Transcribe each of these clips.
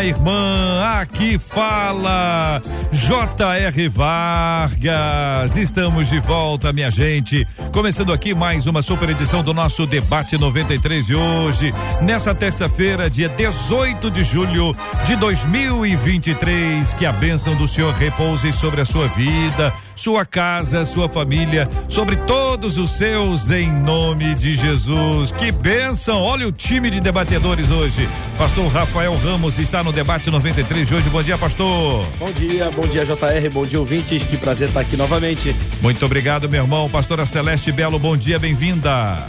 minha irmã. Aqui fala J.R. Vargas. Estamos de volta, minha gente. Começando aqui mais uma super edição do nosso Debate 93 de hoje, nessa terça-feira, dia 18 de julho de 2023. Que a bênção do Senhor repouse sobre a sua vida sua casa, sua família, sobre todos os seus, em nome de Jesus. Que bênção! Olha o time de debatedores hoje. Pastor Rafael Ramos está no debate 93 de hoje. Bom dia, pastor. Bom dia, bom dia, JR, bom dia, ouvintes. Que prazer estar aqui novamente. Muito obrigado, meu irmão. Pastora Celeste Belo, bom dia, bem-vinda.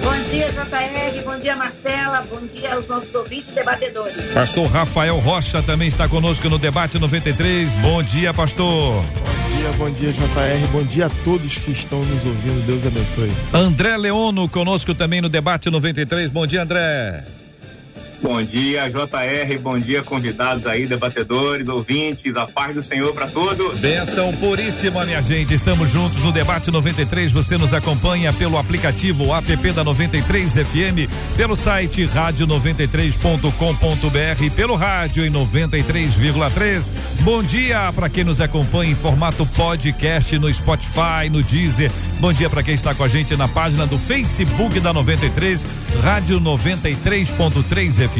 Bom dia, JR. Bom dia, Marcela. Bom dia aos nossos ouvintes e debatedores. Pastor Rafael Rocha também está conosco no debate 93. Bom dia, pastor. Bom dia, bom dia, JR. Bom dia a todos que estão nos ouvindo. Deus abençoe. André Leono conosco também no debate 93. Bom dia, André. Bom dia, JR. Bom dia, convidados aí, debatedores, ouvintes. A paz do Senhor para todos. Benção puríssima, minha gente. Estamos juntos no Debate 93. Você nos acompanha pelo aplicativo app da 93 FM, pelo site rádio93.com.br, pelo rádio em 93,3. Bom dia para quem nos acompanha em formato podcast no Spotify, no Deezer. Bom dia para quem está com a gente na página do Facebook da 93, Rádio 93.3 FM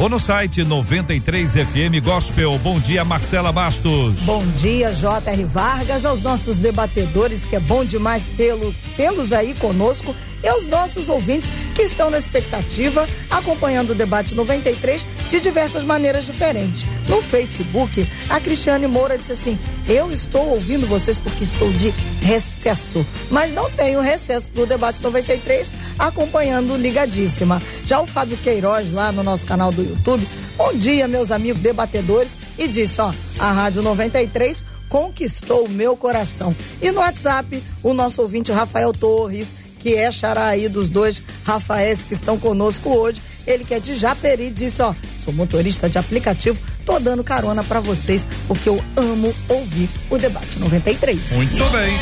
ou no site 93 FM Gospel. Bom dia, Marcela Bastos. Bom dia, J.R. Vargas, aos nossos debatedores, que é bom demais tê-lo, tê-los aí conosco e aos nossos ouvintes que estão na expectativa, acompanhando o debate 93 de diversas maneiras diferentes. No Facebook, a Cristiane Moura disse assim: Eu estou ouvindo vocês porque estou de recesso, mas não tenho recesso do debate 93 acompanhando ligadíssima. Já o Fábio Queiroz, lá no nosso canal do YouTube, bom dia, meus amigos debatedores, e disse: Ó, a Rádio 93 conquistou o meu coração. E no WhatsApp, o nosso ouvinte Rafael Torres que é xará aí dos dois Rafaéis que estão conosco hoje. Ele que é de Japeri, disse, ó, sou motorista de aplicativo, tô dando carona para vocês, porque eu amo ouvir o debate 93. Muito bem.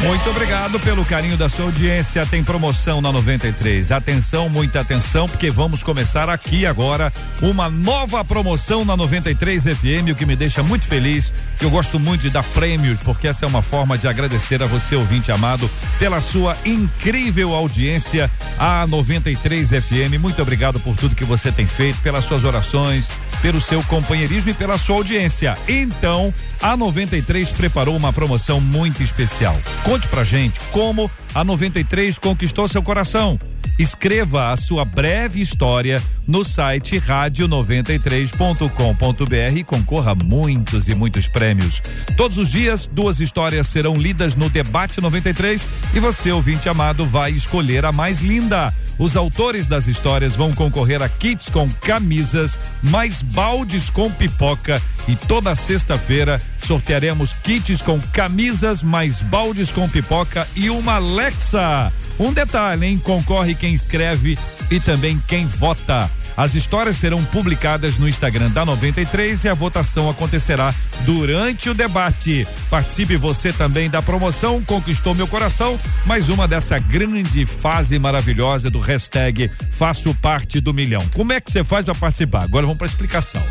Muito obrigado pelo carinho da sua audiência. Tem promoção na 93. Atenção, muita atenção, porque vamos começar aqui agora uma nova promoção na 93 FM, o que me deixa muito feliz. Eu gosto muito de dar prêmios, porque essa é uma forma de agradecer a você, ouvinte amado, pela sua incrível audiência à 93 FM. Muito obrigado por tudo que você tem feito, pelas suas orações, pelo seu companheirismo e pela sua audiência. Então, a 93 preparou uma promoção muito especial. Conte pra gente como a 93 conquistou seu coração. Escreva a sua breve história no site rádio93.com.br e concorra a muitos e muitos prêmios. Todos os dias, duas histórias serão lidas no Debate 93 e você, ouvinte amado, vai escolher a mais linda. Os autores das histórias vão concorrer a kits com camisas, mais baldes com pipoca e toda sexta-feira sortearemos kits com camisas, mais baldes com pipoca e uma Alexa. Um detalhe, hein? Concorre quem escreve e também quem vota. As histórias serão publicadas no Instagram da 93 e a votação acontecerá durante o debate. Participe você também da promoção Conquistou Meu Coração, mais uma dessa grande fase maravilhosa do hashtag Faço Parte do Milhão. Como é que você faz para participar? Agora vamos para a explicação.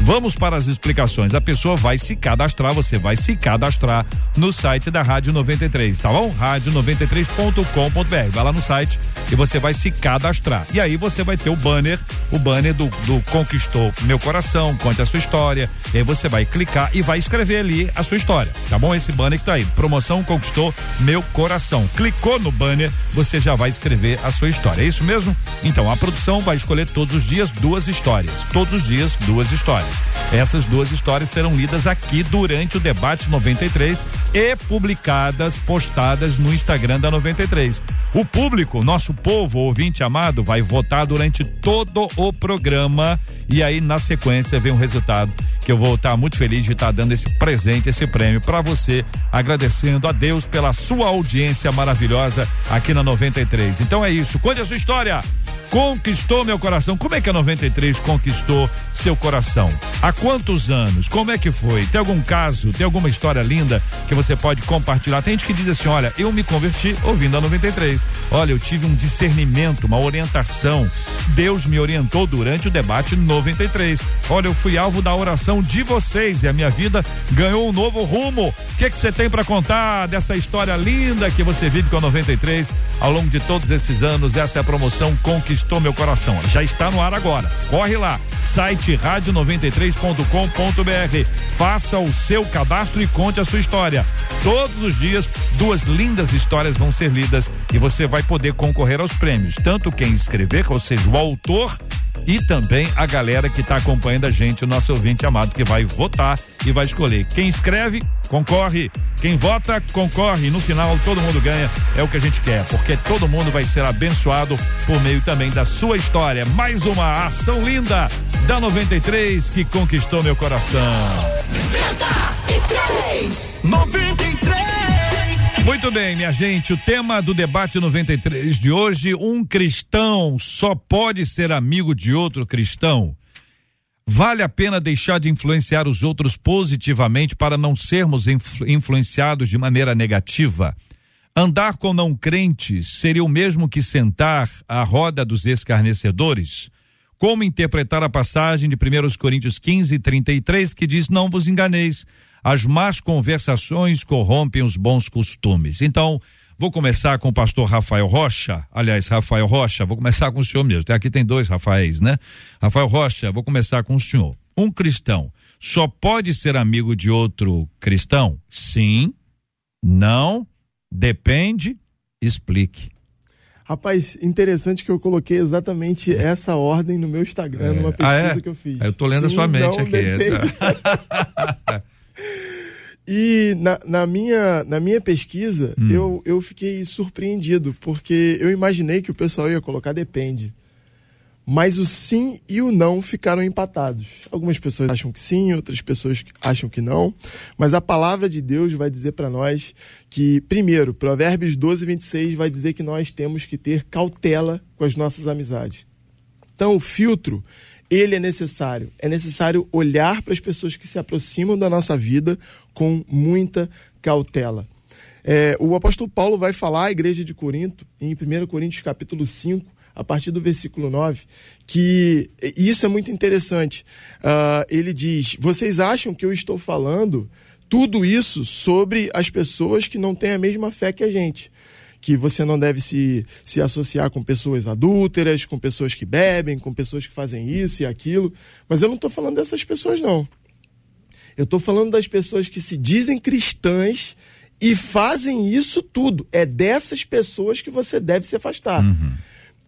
Vamos para as explicações. A pessoa vai se cadastrar, você vai se cadastrar no site da Rádio 93, tá bom? Rádio93.com.br. Vai lá no site e você vai se cadastrar. E aí você vai ter o banner o banner do, do Conquistou Meu Coração, conte a sua história. E aí você vai clicar e vai escrever ali a sua história, tá bom? Esse banner que tá aí, promoção Conquistou Meu Coração. Clicou no banner, você já vai escrever a sua história. É isso mesmo? Então, a produção vai escolher todos os dias duas histórias. Todos os dias, duas histórias. Essas duas histórias serão lidas aqui durante o debate 93 e publicadas, postadas no Instagram da 93. O público, nosso povo ouvinte amado, vai votar durante todo o programa e aí na sequência vem um resultado que eu vou estar muito feliz de estar dando esse presente, esse prêmio para você, agradecendo a Deus pela sua audiência maravilhosa aqui na 93. Então é isso. Conte a sua história conquistou meu coração. Como é que a 93 conquistou seu coração? Há quantos anos? Como é que foi? Tem algum caso, tem alguma história linda que você pode compartilhar? Tem gente que diz assim: olha, eu me converti ouvindo a 93. Olha, eu tive um discernimento, uma orientação. Deus me orientou durante o debate 93. Olha, eu fui alvo da oração de vocês e a minha vida ganhou um novo rumo. O que que você tem para contar dessa história linda que você vive com a 93 ao longo de todos esses anos? Essa é a promoção Conquistou conquistou meu coração. Já está no ar agora. Corre lá, site rádio93.com.br. Faça o seu cadastro e conte a sua história. Todos os dias, duas lindas histórias vão ser lidas e você vai poder concorrer aos prêmios. Tanto quem escrever, ou seja, o autor e também a galera que está acompanhando a gente, o nosso ouvinte amado, que vai votar e vai escolher. Quem escreve, concorre. Quem vota, concorre. No final, todo mundo ganha. É o que a gente quer, porque todo mundo vai ser abençoado por meio também da sua história. Mais uma ação linda da 93 que conquistou meu coração. 93! 93! Muito bem, minha gente, o tema do debate 93 de hoje, um cristão só pode ser amigo de outro cristão. Vale a pena deixar de influenciar os outros positivamente para não sermos influ influenciados de maneira negativa? Andar com não crentes seria o mesmo que sentar à roda dos escarnecedores? Como interpretar a passagem de 1 Coríntios 15, 33, que diz: Não vos enganeis, as más conversações corrompem os bons costumes. Então, vou começar com o pastor Rafael Rocha. Aliás, Rafael Rocha, vou começar com o senhor mesmo. Aqui tem dois Rafaéis, né? Rafael Rocha, vou começar com o senhor. Um cristão só pode ser amigo de outro cristão? Sim, não, depende, explique. Rapaz, interessante que eu coloquei exatamente essa ordem no meu Instagram, é. numa pesquisa ah, é? que eu fiz. Eu tô lendo Sim, a sua mente aqui. E na, na, minha, na minha pesquisa, hum. eu, eu fiquei surpreendido, porque eu imaginei que o pessoal ia colocar depende. Mas o sim e o não ficaram empatados. Algumas pessoas acham que sim, outras pessoas acham que não. Mas a palavra de Deus vai dizer para nós que, primeiro, Provérbios 12, 26 vai dizer que nós temos que ter cautela com as nossas amizades. Então, o filtro ele é necessário. É necessário olhar para as pessoas que se aproximam da nossa vida com muita cautela. É, o apóstolo Paulo vai falar à igreja de Corinto, em 1 Coríntios capítulo 5, a partir do versículo 9, que isso é muito interessante. Uh, ele diz: Vocês acham que eu estou falando tudo isso sobre as pessoas que não têm a mesma fé que a gente? Que você não deve se, se associar com pessoas adúlteras, com pessoas que bebem, com pessoas que fazem isso e aquilo. Mas eu não estou falando dessas pessoas, não. Eu estou falando das pessoas que se dizem cristãs e fazem isso tudo. É dessas pessoas que você deve se afastar. Uhum.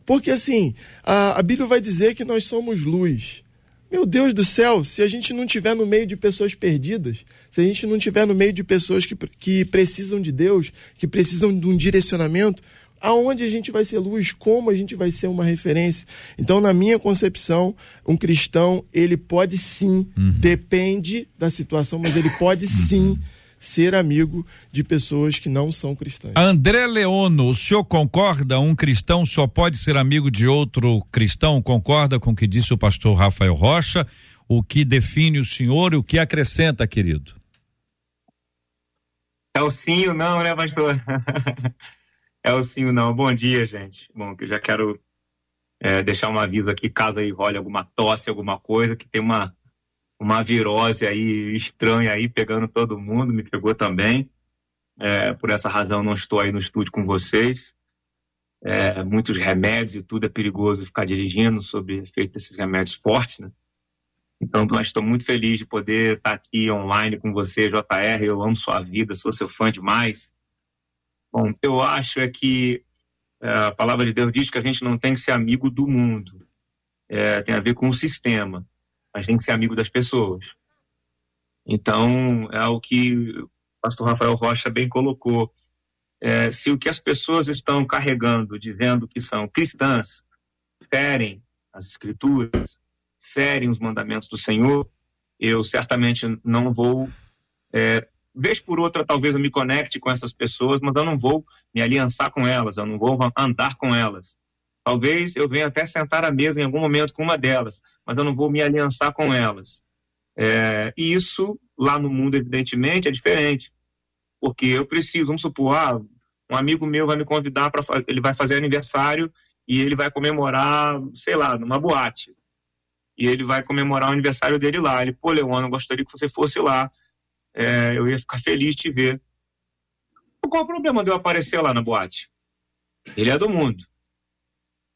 Porque assim, a, a Bíblia vai dizer que nós somos luz. Meu Deus do céu, se a gente não tiver no meio de pessoas perdidas, se a gente não tiver no meio de pessoas que, que precisam de Deus, que precisam de um direcionamento, aonde a gente vai ser luz, como a gente vai ser uma referência. Então, na minha concepção, um cristão, ele pode sim, uhum. depende da situação, mas ele pode uhum. sim ser amigo de pessoas que não são cristãs. André Leono, o senhor concorda? Um cristão só pode ser amigo de outro cristão? Concorda com o que disse o pastor Rafael Rocha? O que define o senhor e o que acrescenta, querido? É o sim ou não, né, pastor? é o sim ou não. Bom dia, gente. Bom, que eu já quero é, deixar um aviso aqui, caso aí role alguma tosse, alguma coisa, que tem uma uma virose aí estranha aí pegando todo mundo, me pegou também. É, por essa razão não estou aí no estúdio com vocês. É, muitos remédios e tudo é perigoso ficar dirigindo sobre efeito desses remédios fortes, né? Então, estou muito feliz de poder estar aqui online com você, JR. Eu amo sua vida, sou seu fã demais. Bom, eu acho é que é, a palavra de Deus diz que a gente não tem que ser amigo do mundo. É, tem a ver com o sistema mas tem que ser amigo das pessoas. Então, é o que o pastor Rafael Rocha bem colocou. É, se o que as pessoas estão carregando, dizendo que são cristãs, ferem as escrituras, ferem os mandamentos do Senhor, eu certamente não vou. É, vez por outra, talvez eu me conecte com essas pessoas, mas eu não vou me aliançar com elas, eu não vou andar com elas. Talvez eu venha até sentar à mesa em algum momento com uma delas, mas eu não vou me aliançar com elas. É, e isso, lá no mundo, evidentemente, é diferente. Porque eu preciso, vamos supor, ah, um amigo meu vai me convidar para. Ele vai fazer aniversário e ele vai comemorar, sei lá, numa boate e ele vai comemorar o aniversário dele lá. Ele, pô, Leon, eu gostaria que você fosse lá. É, eu ia ficar feliz de te ver. Qual o problema de eu aparecer lá na boate? Ele é do mundo.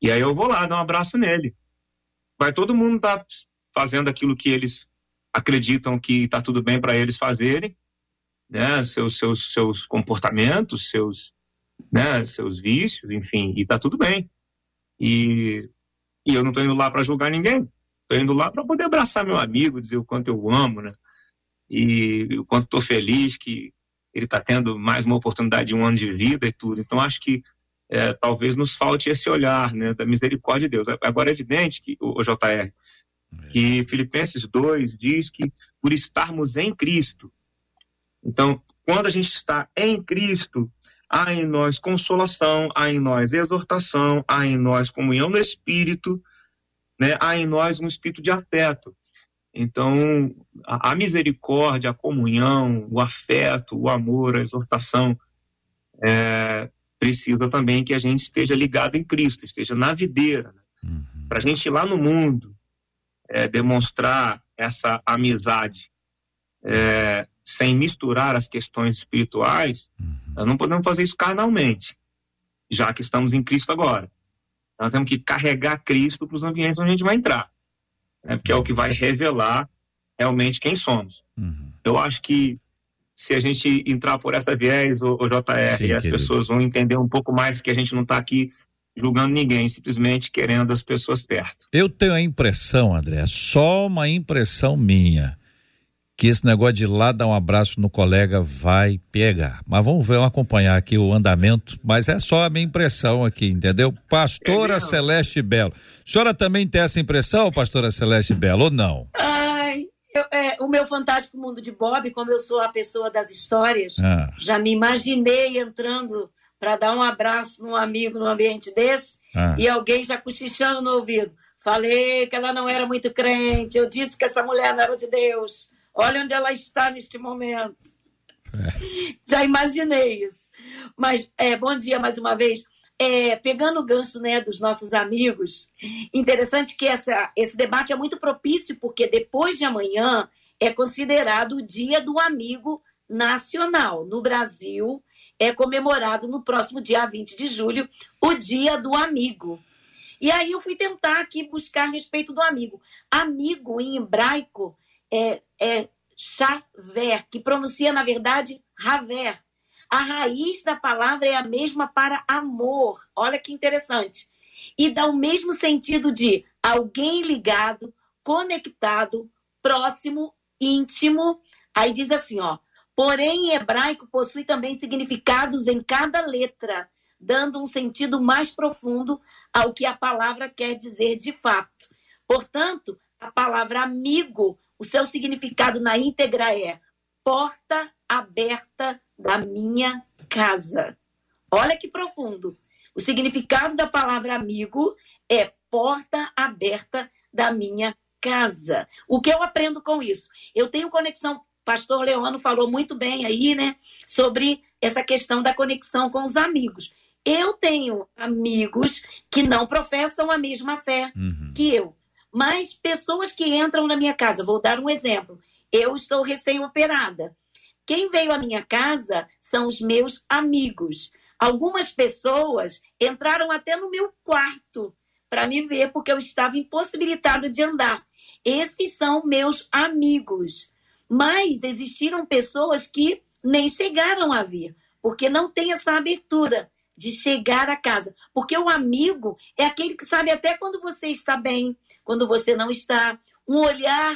E aí eu vou lá dar um abraço nele. Vai todo mundo estar tá fazendo aquilo que eles acreditam que está tudo bem para eles fazerem, né? Seus, seus, seus comportamentos, seus, né? Seus vícios, enfim, e está tudo bem. E, e eu não estou indo lá para julgar ninguém. Estou indo lá para poder abraçar meu amigo, dizer o quanto eu amo, né? E o quanto estou feliz que ele está tendo mais uma oportunidade de um ano de vida e tudo. Então, acho que é, talvez nos falte esse olhar né, da misericórdia de Deus. Agora, é evidente que, o, o JR, é. que Filipenses 2 diz que por estarmos em Cristo. Então, quando a gente está em Cristo, há em nós consolação, há em nós exortação, há em nós comunhão no Espírito, né, há em nós um espírito de afeto. Então, a, a misericórdia, a comunhão, o afeto, o amor, a exortação, é, precisa também que a gente esteja ligado em Cristo, esteja na videira. Né? Uhum. Para a gente ir lá no mundo, é, demonstrar essa amizade é, sem misturar as questões espirituais, uhum. nós não podemos fazer isso carnalmente, já que estamos em Cristo agora. Nós temos que carregar Cristo para os ambientes onde a gente vai entrar, né? porque é o que vai revelar realmente quem somos. Uhum. Eu acho que se a gente entrar por essa viés, o, o JR, Sim, as pessoas vão entender um pouco mais que a gente não está aqui julgando ninguém, simplesmente querendo as pessoas perto. Eu tenho a impressão, André, só uma impressão minha, que esse negócio de ir lá dar um abraço no colega vai pegar. Mas vamos ver, vamos acompanhar aqui o andamento, mas é só a minha impressão aqui, entendeu? Pastora é Celeste Belo. A senhora também tem essa impressão, pastora Celeste Belo, ou não? Eu, é, o meu fantástico mundo de Bob, como eu sou a pessoa das histórias, ah. já me imaginei entrando para dar um abraço num amigo num ambiente desse ah. e alguém já cochichando no ouvido. Falei que ela não era muito crente, eu disse que essa mulher não era de Deus. Olha onde ela está neste momento. É. Já imaginei isso. Mas, é, bom dia mais uma vez. É, pegando o gancho né, dos nossos amigos, interessante que essa, esse debate é muito propício, porque depois de amanhã é considerado o Dia do Amigo Nacional. No Brasil, é comemorado no próximo dia 20 de julho, o Dia do Amigo. E aí eu fui tentar aqui buscar respeito do amigo. Amigo em hebraico é, é chaver, que pronuncia, na verdade, raver. A raiz da palavra é a mesma para amor. Olha que interessante. E dá o mesmo sentido de alguém ligado, conectado, próximo, íntimo. Aí diz assim, ó. Porém, em hebraico possui também significados em cada letra, dando um sentido mais profundo ao que a palavra quer dizer de fato. Portanto, a palavra amigo o seu significado na íntegra é porta aberta da minha casa. Olha que profundo. O significado da palavra amigo é porta aberta da minha casa. O que eu aprendo com isso? Eu tenho conexão. Pastor Leono falou muito bem aí, né, sobre essa questão da conexão com os amigos. Eu tenho amigos que não professam a mesma fé uhum. que eu. Mas pessoas que entram na minha casa, vou dar um exemplo. Eu estou recém-operada. Quem veio à minha casa são os meus amigos. Algumas pessoas entraram até no meu quarto para me ver, porque eu estava impossibilitada de andar. Esses são meus amigos. Mas existiram pessoas que nem chegaram a vir, porque não tem essa abertura de chegar a casa. Porque o amigo é aquele que sabe até quando você está bem, quando você não está. Um olhar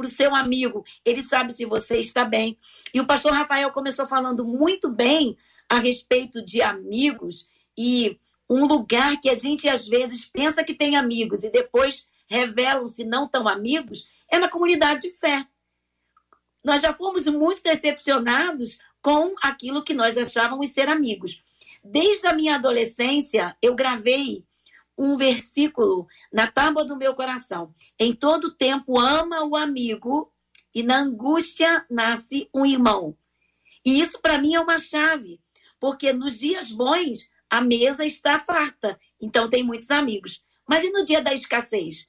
para o seu amigo, ele sabe se você está bem. E o pastor Rafael começou falando muito bem a respeito de amigos e um lugar que a gente às vezes pensa que tem amigos e depois revelam-se não tão amigos, é na comunidade de fé. Nós já fomos muito decepcionados com aquilo que nós achávamos ser amigos. Desde a minha adolescência, eu gravei um versículo na tábua do meu coração. Em todo tempo ama o amigo e na angústia nasce um irmão. E isso para mim é uma chave, porque nos dias bons a mesa está farta, então tem muitos amigos. Mas e no dia da escassez?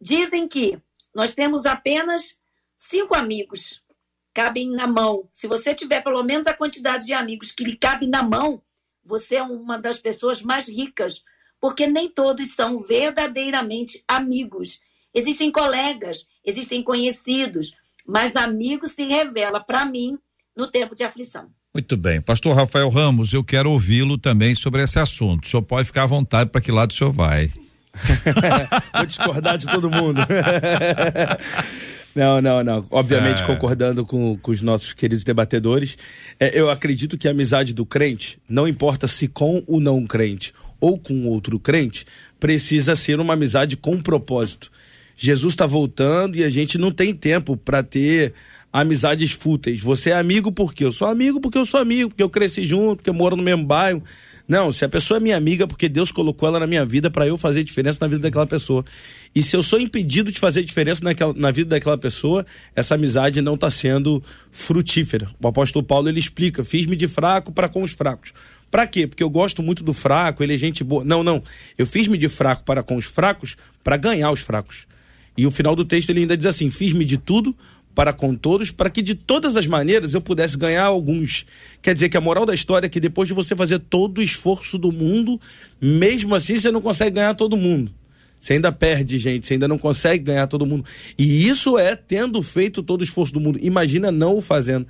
Dizem que nós temos apenas cinco amigos, cabem na mão. Se você tiver pelo menos a quantidade de amigos que lhe cabe na mão, você é uma das pessoas mais ricas, porque nem todos são verdadeiramente amigos. Existem colegas, existem conhecidos, mas amigo se revela para mim no tempo de aflição. Muito bem. Pastor Rafael Ramos, eu quero ouvi-lo também sobre esse assunto. O senhor pode ficar à vontade para que lado o senhor vai. Vou discordar de todo mundo. Não, não, não. Obviamente, é. concordando com, com os nossos queridos debatedores, é, eu acredito que a amizade do crente, não importa se com o não crente ou com outro crente, precisa ser uma amizade com propósito. Jesus está voltando e a gente não tem tempo para ter amizades fúteis. Você é amigo porque eu sou amigo, porque eu sou amigo, porque eu cresci junto, porque eu moro no mesmo bairro. Não, se a pessoa é minha amiga, porque Deus colocou ela na minha vida para eu fazer diferença na vida daquela pessoa. E se eu sou impedido de fazer diferença naquela, na vida daquela pessoa, essa amizade não está sendo frutífera. O apóstolo Paulo ele explica: fiz-me de fraco para com os fracos. Para quê? Porque eu gosto muito do fraco, ele é gente boa. Não, não. Eu fiz-me de fraco para com os fracos para ganhar os fracos. E o final do texto ele ainda diz assim: fiz-me de tudo para com todos, para que de todas as maneiras eu pudesse ganhar alguns. Quer dizer que a moral da história é que depois de você fazer todo o esforço do mundo, mesmo assim você não consegue ganhar todo mundo. Você ainda perde gente, você ainda não consegue ganhar todo mundo. E isso é tendo feito todo o esforço do mundo. Imagina não o fazendo.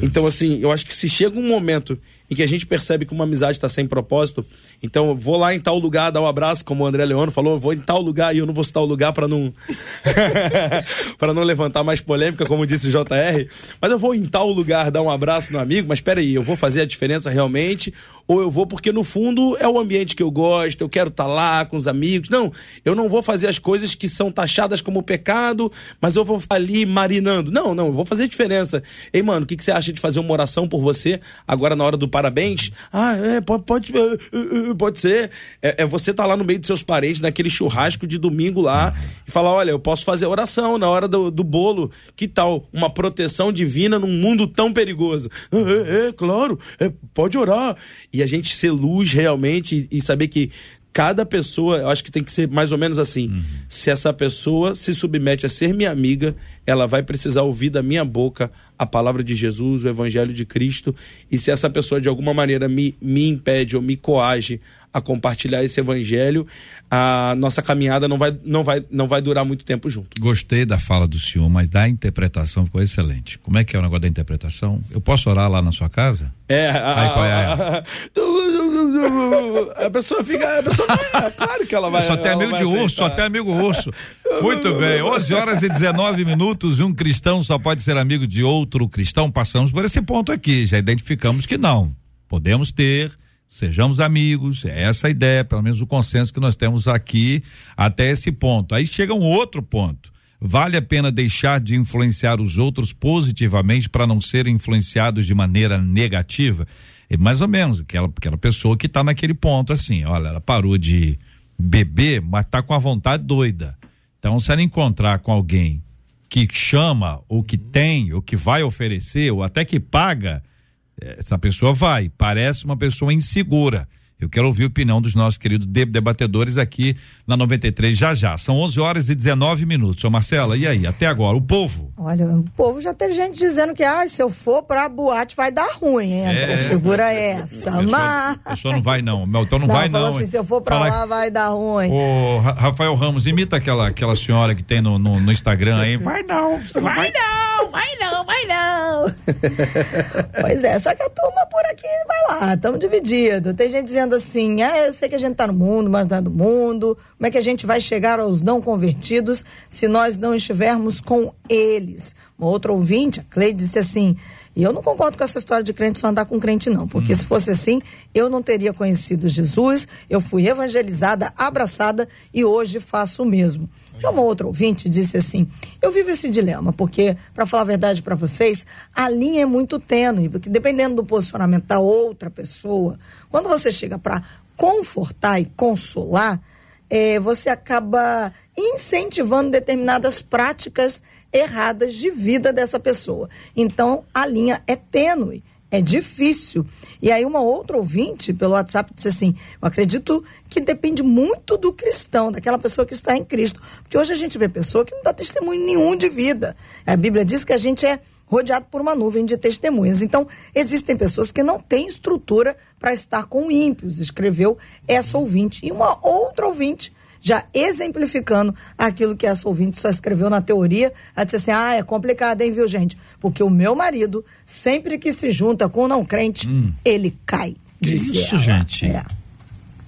Então, assim, eu acho que se chega um momento em que a gente percebe que uma amizade está sem propósito, então eu vou lá em tal lugar dar um abraço, como o André Leone falou, vou em tal lugar e eu não vou citar o lugar para não para não levantar mais polêmica, como disse o JR, mas eu vou em tal lugar dar um abraço no amigo, mas espera aí, eu vou fazer a diferença realmente ou eu vou porque no fundo é o ambiente que eu gosto, eu quero estar tá lá com os amigos. Não, eu não vou fazer as coisas que são taxadas como pecado, mas eu vou ali marinando. Não, não, eu vou fazer diferença. Ei, mano, o que, que você acha de fazer uma oração por você agora na hora do parabéns? Ah, é, pode, pode, é, é, é, pode ser. É, é você estar tá lá no meio dos seus parentes, naquele churrasco de domingo lá, e falar: olha, eu posso fazer oração na hora do, do bolo. Que tal? Uma proteção divina num mundo tão perigoso. É, é claro, pode orar. E a gente ser luz realmente e, e saber que cada pessoa, eu acho que tem que ser mais ou menos assim. Uhum. Se essa pessoa se submete a ser minha amiga, ela vai precisar ouvir da minha boca a palavra de Jesus, o evangelho de Cristo. E se essa pessoa de alguma maneira me, me impede ou me coage a compartilhar esse evangelho, a nossa caminhada não vai, não vai, não vai durar muito tempo junto. Gostei da fala do senhor, mas da interpretação ficou excelente. Como é que é o negócio da interpretação? Eu posso orar lá na sua casa? É, a, Aí, qual é? A, a, pessoa fica, a pessoa vai, é claro que ela vai. Só tem amigo de urso, só tem amigo urso. Muito bem, 11 horas e 19 minutos. Um cristão só pode ser amigo de outro cristão. Passamos por esse ponto aqui, já identificamos que não. Podemos ter, sejamos amigos, é essa a ideia, pelo menos o consenso que nós temos aqui até esse ponto. Aí chega um outro ponto. Vale a pena deixar de influenciar os outros positivamente para não serem influenciados de maneira negativa? É mais ou menos aquela, aquela pessoa que está naquele ponto assim, olha, ela parou de beber, mas está com a vontade doida. Então, se ela encontrar com alguém que chama, ou que tem, ou que vai oferecer, ou até que paga, essa pessoa vai. Parece uma pessoa insegura. Eu quero ouvir a opinião dos nossos queridos debatedores aqui na 93 já já. São 11 horas e 19 minutos. Ô Marcela, e aí? Até agora, o povo? Olha, o povo já teve gente dizendo que ah, se eu for pra boate vai dar ruim, hein? É, segura essa. A pessoa, mas... pessoa não vai não. Então não, não vai não. Assim, se eu for pra Fala... lá vai dar ruim. Ô Rafael Ramos, imita aquela, aquela senhora que tem no, no, no Instagram aí. Vai não. Vai, vai não, vai não, vai não. pois é, só que a turma por aqui vai lá, estamos divididos. Tem gente dizendo assim, ah, eu sei que a gente está no mundo, mas não é do mundo. Como é que a gente vai chegar aos não convertidos se nós não estivermos com eles? Uma outra ouvinte, a Cleide, disse assim, E eu não concordo com essa história de crente só andar com crente, não. Porque hum. se fosse assim, eu não teria conhecido Jesus, eu fui evangelizada, abraçada e hoje faço o mesmo. Já uma outra ouvinte disse assim: Eu vivo esse dilema, porque, para falar a verdade para vocês, a linha é muito tênue, porque dependendo do posicionamento da outra pessoa, quando você chega para confortar e consolar, é, você acaba incentivando determinadas práticas erradas de vida dessa pessoa. Então, a linha é tênue. É difícil. E aí, uma outra ouvinte pelo WhatsApp disse assim: Eu acredito que depende muito do cristão, daquela pessoa que está em Cristo. Porque hoje a gente vê pessoa que não dá testemunho nenhum de vida. A Bíblia diz que a gente é rodeado por uma nuvem de testemunhas. Então, existem pessoas que não têm estrutura para estar com ímpios, escreveu essa ouvinte. E uma outra ouvinte já exemplificando aquilo que essa ouvinte só escreveu na teoria. Ela disse assim: ah, é complicado, hein, viu, gente? Porque o meu marido, sempre que se junta com o não crente, hum. ele cai. Que isso, ela. gente? É.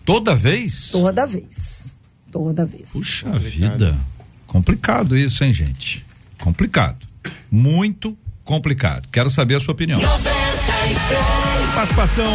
Toda vez? Toda vez. Toda vez. Puxa complicado. vida. Complicado isso, hein, gente? Complicado. Muito complicado. Quero saber a sua opinião. 93. Participação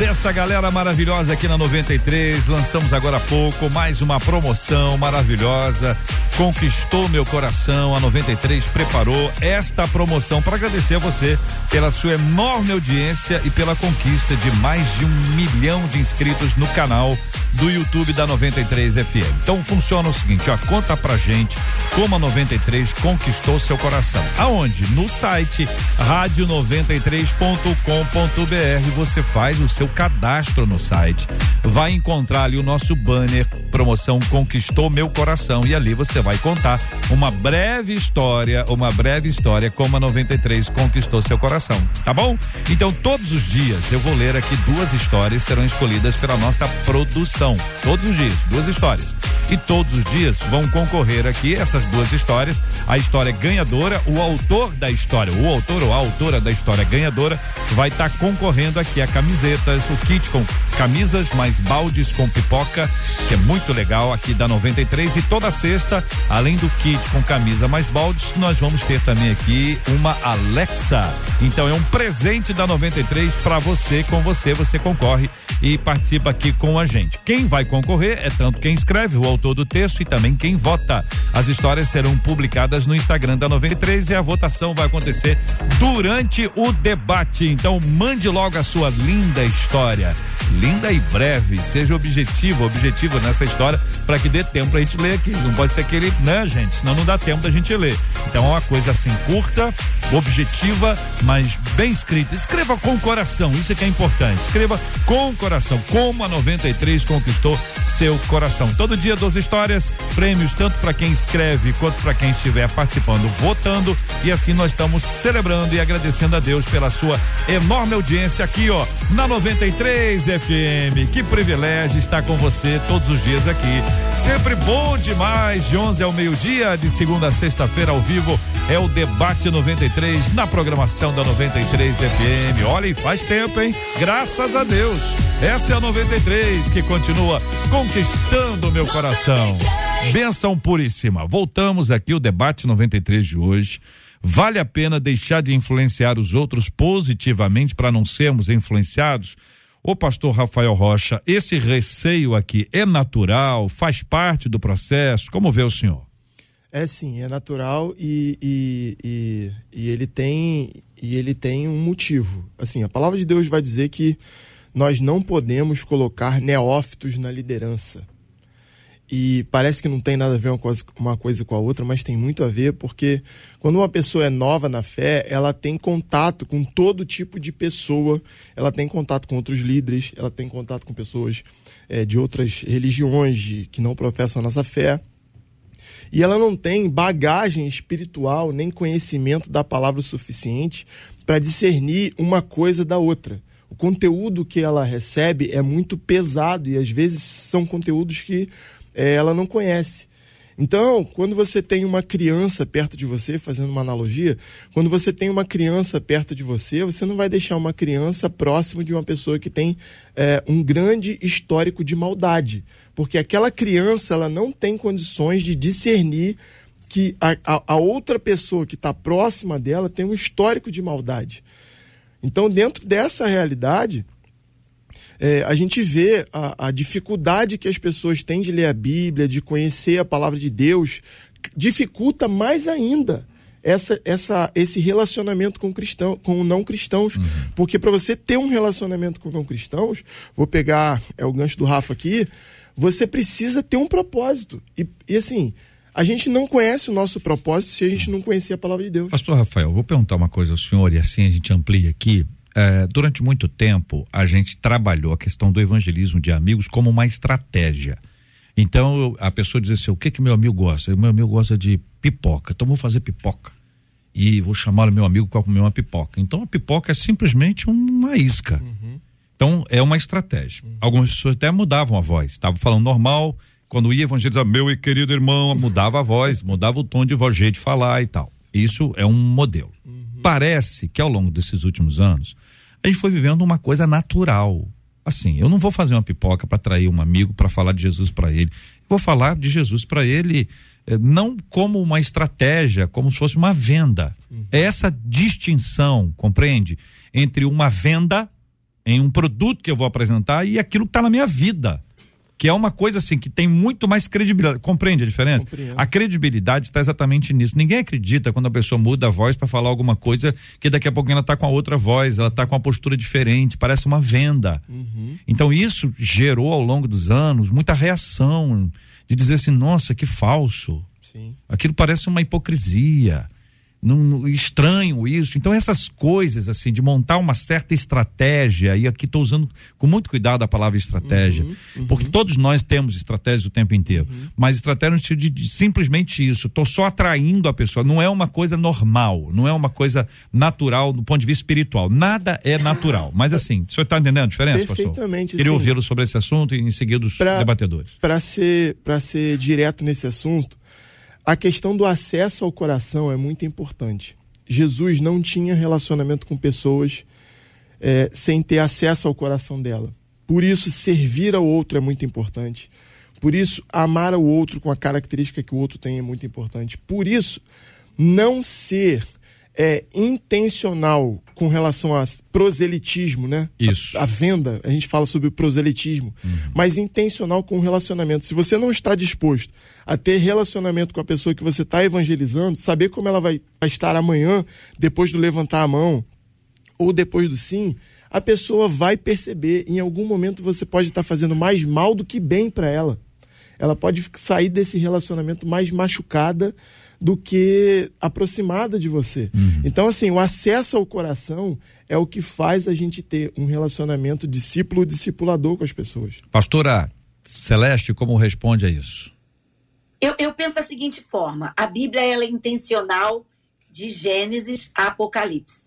dessa galera maravilhosa aqui na 93. Lançamos agora há pouco mais uma promoção maravilhosa. Conquistou meu coração. A 93 preparou esta promoção para agradecer a você pela sua enorme audiência e pela conquista de mais de um milhão de inscritos no canal do YouTube da 93 FM. Então funciona o seguinte, ó, conta pra gente como a 93 conquistou seu coração. Aonde? No site rádio93.com.br você faz o seu cadastro no site. Vai encontrar ali o nosso banner promoção Conquistou Meu Coração e ali você vai contar uma breve história, uma breve história como a 93 conquistou seu coração, tá bom? Então todos os dias eu vou ler aqui duas histórias serão escolhidas pela nossa produção. Todos os dias, duas histórias. E todos os dias vão concorrer aqui essas duas histórias. A história ganhadora, o autor da história, o autor ou a autora da história ganhadora vai estar tá concorrendo aqui a camisetas, o kit com camisas mais baldes com pipoca, que é muito legal aqui da 93 e toda sexta, além do kit com camisa mais baldes, nós vamos ter também aqui uma Alexa. Então é um presente da 93 para você, com você você concorre e participa aqui com a gente. Quem vai concorrer é tanto quem escreve, o autor do texto e também quem vota. As histórias serão publicadas no Instagram da 93 e a votação vai acontecer durante o debate. Então mande logo a sua linda história linda e breve. Seja objetivo, objetivo nessa história, para que dê tempo pra gente ler aqui. Não pode ser aquele, né, gente? Senão não dá tempo da gente ler. Então é uma coisa assim, curta, objetiva, mas bem escrita. Escreva com coração, isso é que é importante. Escreva com coração, como a 93 conquistou seu coração. Todo dia 12 histórias, prêmios tanto para quem escreve quanto para quem estiver participando, votando. E assim nós estamos celebrando e agradecendo a Deus pela sua enorme audiência aqui, ó, na 93 FM. Que privilégio estar com você todos os dias aqui. Sempre bom demais, de 11 ao meio-dia, de segunda a sexta-feira ao vivo, é o Debate 93 na programação da 93 FM. Olha, e faz tempo, hein? Graças a Deus. Essa é a 93 que continua conquistando meu coração. Benção puríssima. Voltamos aqui o Debate 93 de hoje. Vale a pena deixar de influenciar os outros positivamente para não sermos influenciados? Ô pastor Rafael Rocha, esse receio aqui é natural, faz parte do processo? Como vê o senhor? É sim, é natural e, e, e, e ele tem e ele tem um motivo. Assim, a palavra de Deus vai dizer que nós não podemos colocar neófitos na liderança. E parece que não tem nada a ver uma coisa, uma coisa com a outra, mas tem muito a ver, porque quando uma pessoa é nova na fé, ela tem contato com todo tipo de pessoa, ela tem contato com outros líderes, ela tem contato com pessoas é, de outras religiões de, que não professam a nossa fé. E ela não tem bagagem espiritual nem conhecimento da palavra suficiente para discernir uma coisa da outra. O conteúdo que ela recebe é muito pesado e às vezes são conteúdos que é, ela não conhece. Então, quando você tem uma criança perto de você, fazendo uma analogia, quando você tem uma criança perto de você, você não vai deixar uma criança próximo de uma pessoa que tem é, um grande histórico de maldade, porque aquela criança ela não tem condições de discernir que a, a, a outra pessoa que está próxima dela tem um histórico de maldade. Então, dentro dessa realidade, é, a gente vê a, a, dificuldade que as pessoas têm de ler a Bíblia, de conhecer a palavra de Deus, dificulta mais ainda essa, essa, esse relacionamento com cristão, com não cristãos. Uhum. Porque para você ter um relacionamento com não cristãos, vou pegar é o gancho do Rafa aqui, você precisa ter um propósito. E, e assim, a gente não conhece o nosso propósito se a gente não conhecer a palavra de Deus. Pastor Rafael, vou perguntar uma coisa ao senhor e assim a gente amplia aqui. É, durante muito tempo, a gente trabalhou a questão do evangelismo de amigos como uma estratégia. Então, a pessoa diz assim: o que que meu amigo gosta? O meu amigo gosta de pipoca, então vou fazer pipoca. E vou chamar o meu amigo para comer uma pipoca. Então, a pipoca é simplesmente uma isca. Uhum. Então, é uma estratégia. Uhum. Algumas pessoas até mudavam a voz. Estavam falando normal, quando ia evangelizar, meu e querido irmão, mudava a voz, mudava o tom de voz, jeito de falar e tal. Isso é um modelo. Parece que ao longo desses últimos anos, a gente foi vivendo uma coisa natural. Assim, eu não vou fazer uma pipoca para atrair um amigo para falar de Jesus para ele. Vou falar de Jesus para ele eh, não como uma estratégia, como se fosse uma venda. Uhum. É essa distinção, compreende? Entre uma venda em um produto que eu vou apresentar e aquilo que está na minha vida que é uma coisa assim que tem muito mais credibilidade. Compreende a diferença? Compreendo. A credibilidade está exatamente nisso. Ninguém acredita quando a pessoa muda a voz para falar alguma coisa que daqui a pouco ela está com a outra voz, ela está com uma postura diferente, parece uma venda. Uhum. Então isso gerou ao longo dos anos muita reação de dizer assim, nossa, que falso. Sim. Aquilo parece uma hipocrisia não, estranho isso. Então, essas coisas, assim, de montar uma certa estratégia, e aqui estou usando com muito cuidado a palavra estratégia, uhum, uhum. porque todos nós temos estratégias o tempo inteiro, uhum. mas estratégia no sentido de, de simplesmente isso, estou só atraindo a pessoa, não é uma coisa normal, não é uma coisa natural do ponto de vista espiritual, nada é natural, mas assim, o senhor está entendendo a diferença, Perfeitamente, pastor? Queria ouvi-lo sobre esse assunto e em seguida os pra, debatedores. Para ser, ser direto nesse assunto, a questão do acesso ao coração é muito importante. Jesus não tinha relacionamento com pessoas é, sem ter acesso ao coração dela. Por isso, servir ao outro é muito importante. Por isso, amar ao outro com a característica que o outro tem é muito importante. Por isso, não ser é, intencional com relação a proselitismo, né? Isso. A, a venda, a gente fala sobre o proselitismo, uhum. mas intencional com o relacionamento. Se você não está disposto a ter relacionamento com a pessoa que você está evangelizando, saber como ela vai, vai estar amanhã, depois do levantar a mão, ou depois do sim, a pessoa vai perceber. Em algum momento você pode estar fazendo mais mal do que bem para ela. Ela pode sair desse relacionamento mais machucada do que aproximada de você. Uhum. Então, assim, o acesso ao coração é o que faz a gente ter um relacionamento discípulo-discipulador com as pessoas. Pastora Celeste, como responde a isso? Eu, eu penso da seguinte forma: a Bíblia ela é intencional de Gênesis a Apocalipse.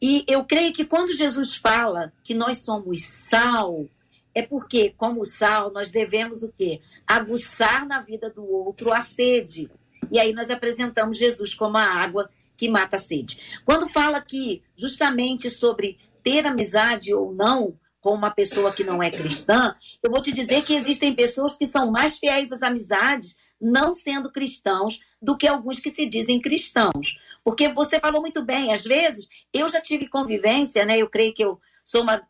E eu creio que quando Jesus fala que nós somos sal, é porque, como sal, nós devemos o quê? Aguçar na vida do outro a sede. E aí nós apresentamos Jesus como a água que mata a sede. Quando fala aqui justamente sobre ter amizade ou não com uma pessoa que não é cristã, eu vou te dizer que existem pessoas que são mais fiéis às amizades não sendo cristãos do que alguns que se dizem cristãos. Porque você falou muito bem, às vezes eu já tive convivência, né? Eu creio que eu sou uma,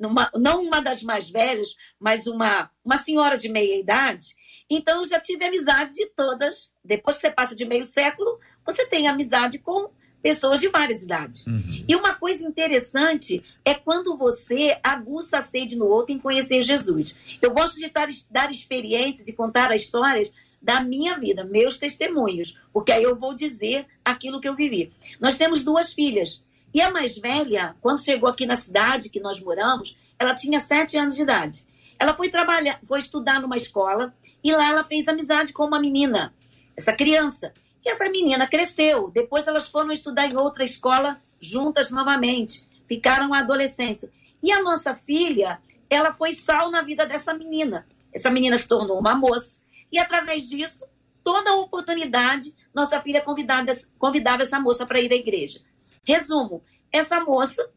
uma, não uma das mais velhas, mas uma, uma senhora de meia idade. Então, eu já tive amizade de todas. Depois que você passa de meio século, você tem amizade com pessoas de várias idades. Uhum. E uma coisa interessante é quando você aguça a sede no outro em conhecer Jesus. Eu gosto de dar, dar experiências e contar histórias da minha vida, meus testemunhos, porque aí eu vou dizer aquilo que eu vivi. Nós temos duas filhas. E a mais velha, quando chegou aqui na cidade que nós moramos, ela tinha sete anos de idade. Ela foi trabalhar, foi estudar numa escola e lá ela fez amizade com uma menina, essa criança. E essa menina cresceu. Depois elas foram estudar em outra escola juntas novamente. Ficaram na adolescência. E a nossa filha, ela foi sal na vida dessa menina. Essa menina se tornou uma moça. E através disso, toda oportunidade, nossa filha convidava, convidava essa moça para ir à igreja. Resumo: essa moça,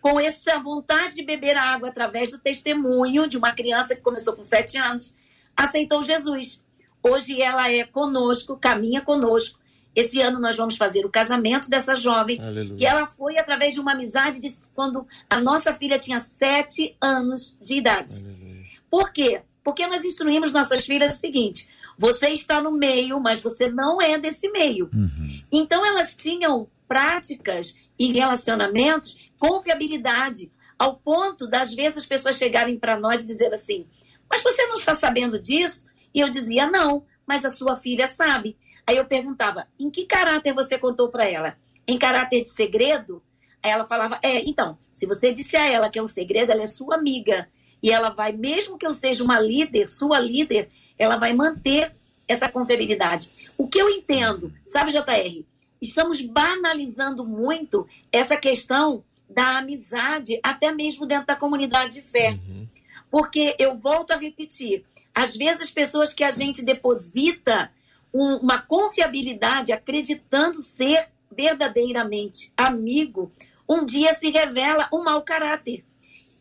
com essa vontade de beber água através do testemunho de uma criança que começou com sete anos, aceitou Jesus. Hoje ela é conosco, caminha conosco. Esse ano nós vamos fazer o casamento dessa jovem. Aleluia. E ela foi através de uma amizade de quando a nossa filha tinha sete anos de idade. Aleluia. Por quê? Porque nós instruímos nossas filhas o seguinte: você está no meio, mas você não é desse meio. Uhum. Então elas tinham práticas e relacionamentos, confiabilidade, ao ponto das vezes as pessoas chegarem para nós e dizer assim: Mas você não está sabendo disso? E eu dizia: Não, mas a sua filha sabe. Aí eu perguntava: Em que caráter você contou para ela? Em caráter de segredo? Aí ela falava: É, então, se você disse a ela que é um segredo, ela é sua amiga. E ela vai, mesmo que eu seja uma líder, sua líder, ela vai manter essa confiabilidade. O que eu entendo, sabe, JR? Estamos banalizando muito essa questão da amizade, até mesmo dentro da comunidade de fé. Uhum. Porque eu volto a repetir, às vezes as pessoas que a gente deposita um, uma confiabilidade, acreditando ser verdadeiramente amigo, um dia se revela um mau caráter.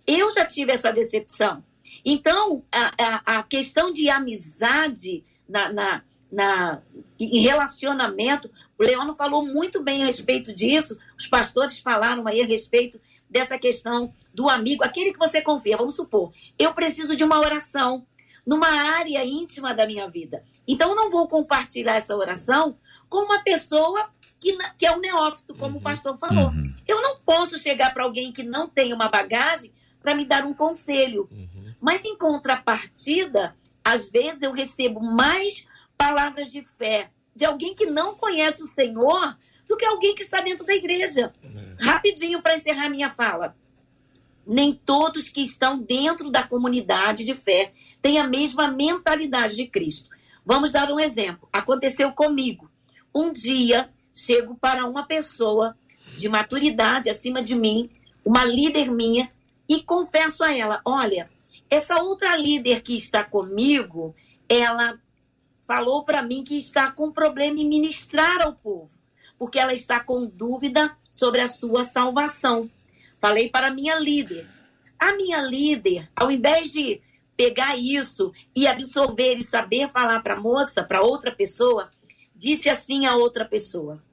Eu já tive essa decepção. Então, a, a, a questão de amizade na, na, na, em relacionamento, o Leono falou muito bem a respeito disso, os pastores falaram aí a respeito dessa questão do amigo, aquele que você confia. Vamos supor, eu preciso de uma oração numa área íntima da minha vida. Então, eu não vou compartilhar essa oração com uma pessoa que, que é um neófito, como uhum. o pastor falou. Uhum. Eu não posso chegar para alguém que não tem uma bagagem para me dar um conselho. Uhum. Mas, em contrapartida, às vezes eu recebo mais palavras de fé de alguém que não conhece o Senhor do que alguém que está dentro da igreja. É. Rapidinho para encerrar minha fala. Nem todos que estão dentro da comunidade de fé têm a mesma mentalidade de Cristo. Vamos dar um exemplo. Aconteceu comigo. Um dia chego para uma pessoa de maturidade acima de mim, uma líder minha, e confesso a ela: olha, essa outra líder que está comigo, ela falou para mim que está com problema em ministrar ao povo, porque ela está com dúvida sobre a sua salvação. Falei para a minha líder. A minha líder, ao invés de pegar isso e absorver e saber falar para a moça, para outra pessoa, disse assim a outra pessoa: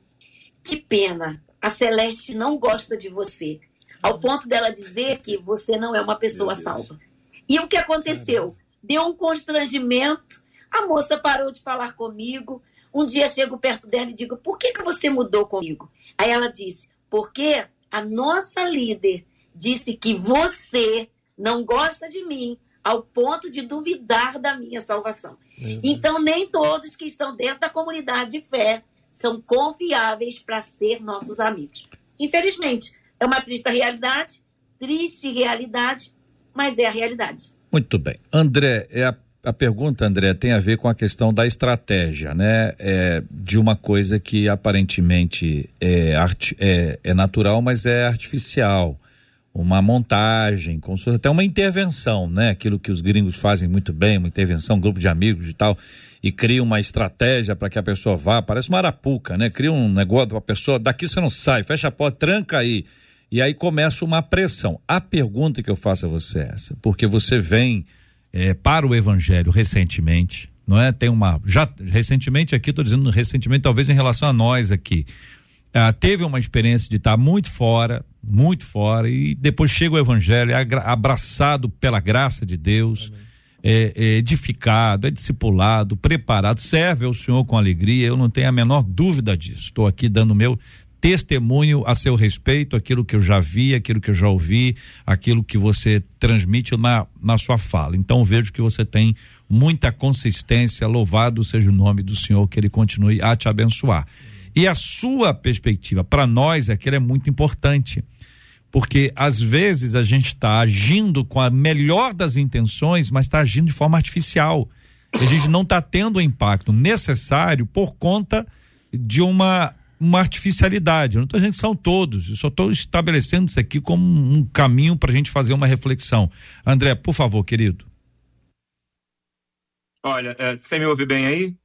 Que pena, a Celeste não gosta de você ao ponto dela dizer que você não é uma pessoa salva. E o que aconteceu? Deu um constrangimento, a moça parou de falar comigo. Um dia chego perto dela e digo: Por que, que você mudou comigo? Aí ela disse: Porque a nossa líder disse que você não gosta de mim ao ponto de duvidar da minha salvação. Uhum. Então, nem todos que estão dentro da comunidade de fé são confiáveis para ser nossos amigos. Infelizmente, é uma triste realidade, triste realidade, mas é a realidade. Muito bem. André, é a, a pergunta, André, tem a ver com a questão da estratégia, né? É, de uma coisa que aparentemente é, é, é natural, mas é artificial. Uma montagem, até uma intervenção, né? Aquilo que os gringos fazem muito bem, uma intervenção, um grupo de amigos e tal e cria uma estratégia para que a pessoa vá, parece uma arapuca, né? Cria um negócio para a pessoa, daqui você não sai, fecha a porta, tranca aí. E aí começa uma pressão. A pergunta que eu faço a você é essa, porque você vem é, para o evangelho recentemente, não é? Tem uma. Já recentemente aqui, estou dizendo recentemente, talvez em relação a nós aqui. Ah, teve uma experiência de estar muito fora, muito fora, e depois chega o evangelho, é abraçado pela graça de Deus, é, é edificado, é discipulado, preparado, serve ao Senhor com alegria, eu não tenho a menor dúvida disso. Estou aqui dando meu testemunho a seu respeito, aquilo que eu já vi, aquilo que eu já ouvi, aquilo que você transmite na, na sua fala. Então vejo que você tem muita consistência, louvado seja o nome do Senhor, que ele continue a te abençoar. E a sua perspectiva, para nós, é que é muito importante, porque às vezes a gente está agindo com a melhor das intenções, mas está agindo de forma artificial. A gente não está tendo o impacto necessário por conta de uma uma artificialidade. Eu não estou dizendo que são todos, eu só estou estabelecendo isso aqui como um caminho para a gente fazer uma reflexão. André, por favor, querido. Olha, é, você me ouve bem aí?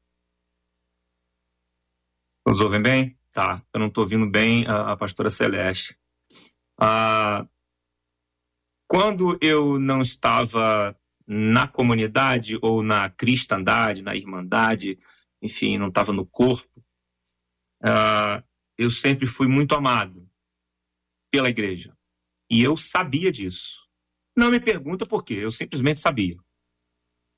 Nos ouvem bem? Tá, eu não estou ouvindo bem a, a pastora Celeste. Ah, quando eu não estava na comunidade ou na cristandade, na irmandade, enfim, não estava no corpo, uh, eu sempre fui muito amado pela igreja. E eu sabia disso. Não me pergunta por quê, eu simplesmente sabia.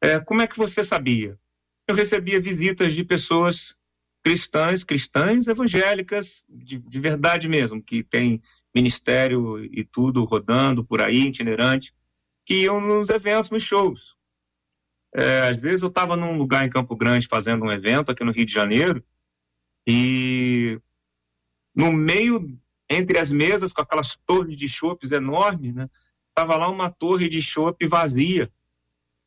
É, como é que você sabia? Eu recebia visitas de pessoas cristãs, cristãs evangélicas, de, de verdade mesmo, que tem ministério e tudo rodando por aí, itinerante, que iam nos eventos, nos shows. É, às vezes eu estava num lugar em Campo Grande fazendo um evento aqui no Rio de Janeiro e no meio entre as mesas com aquelas torres de chopes enormes, né, tava lá uma torre de chope vazia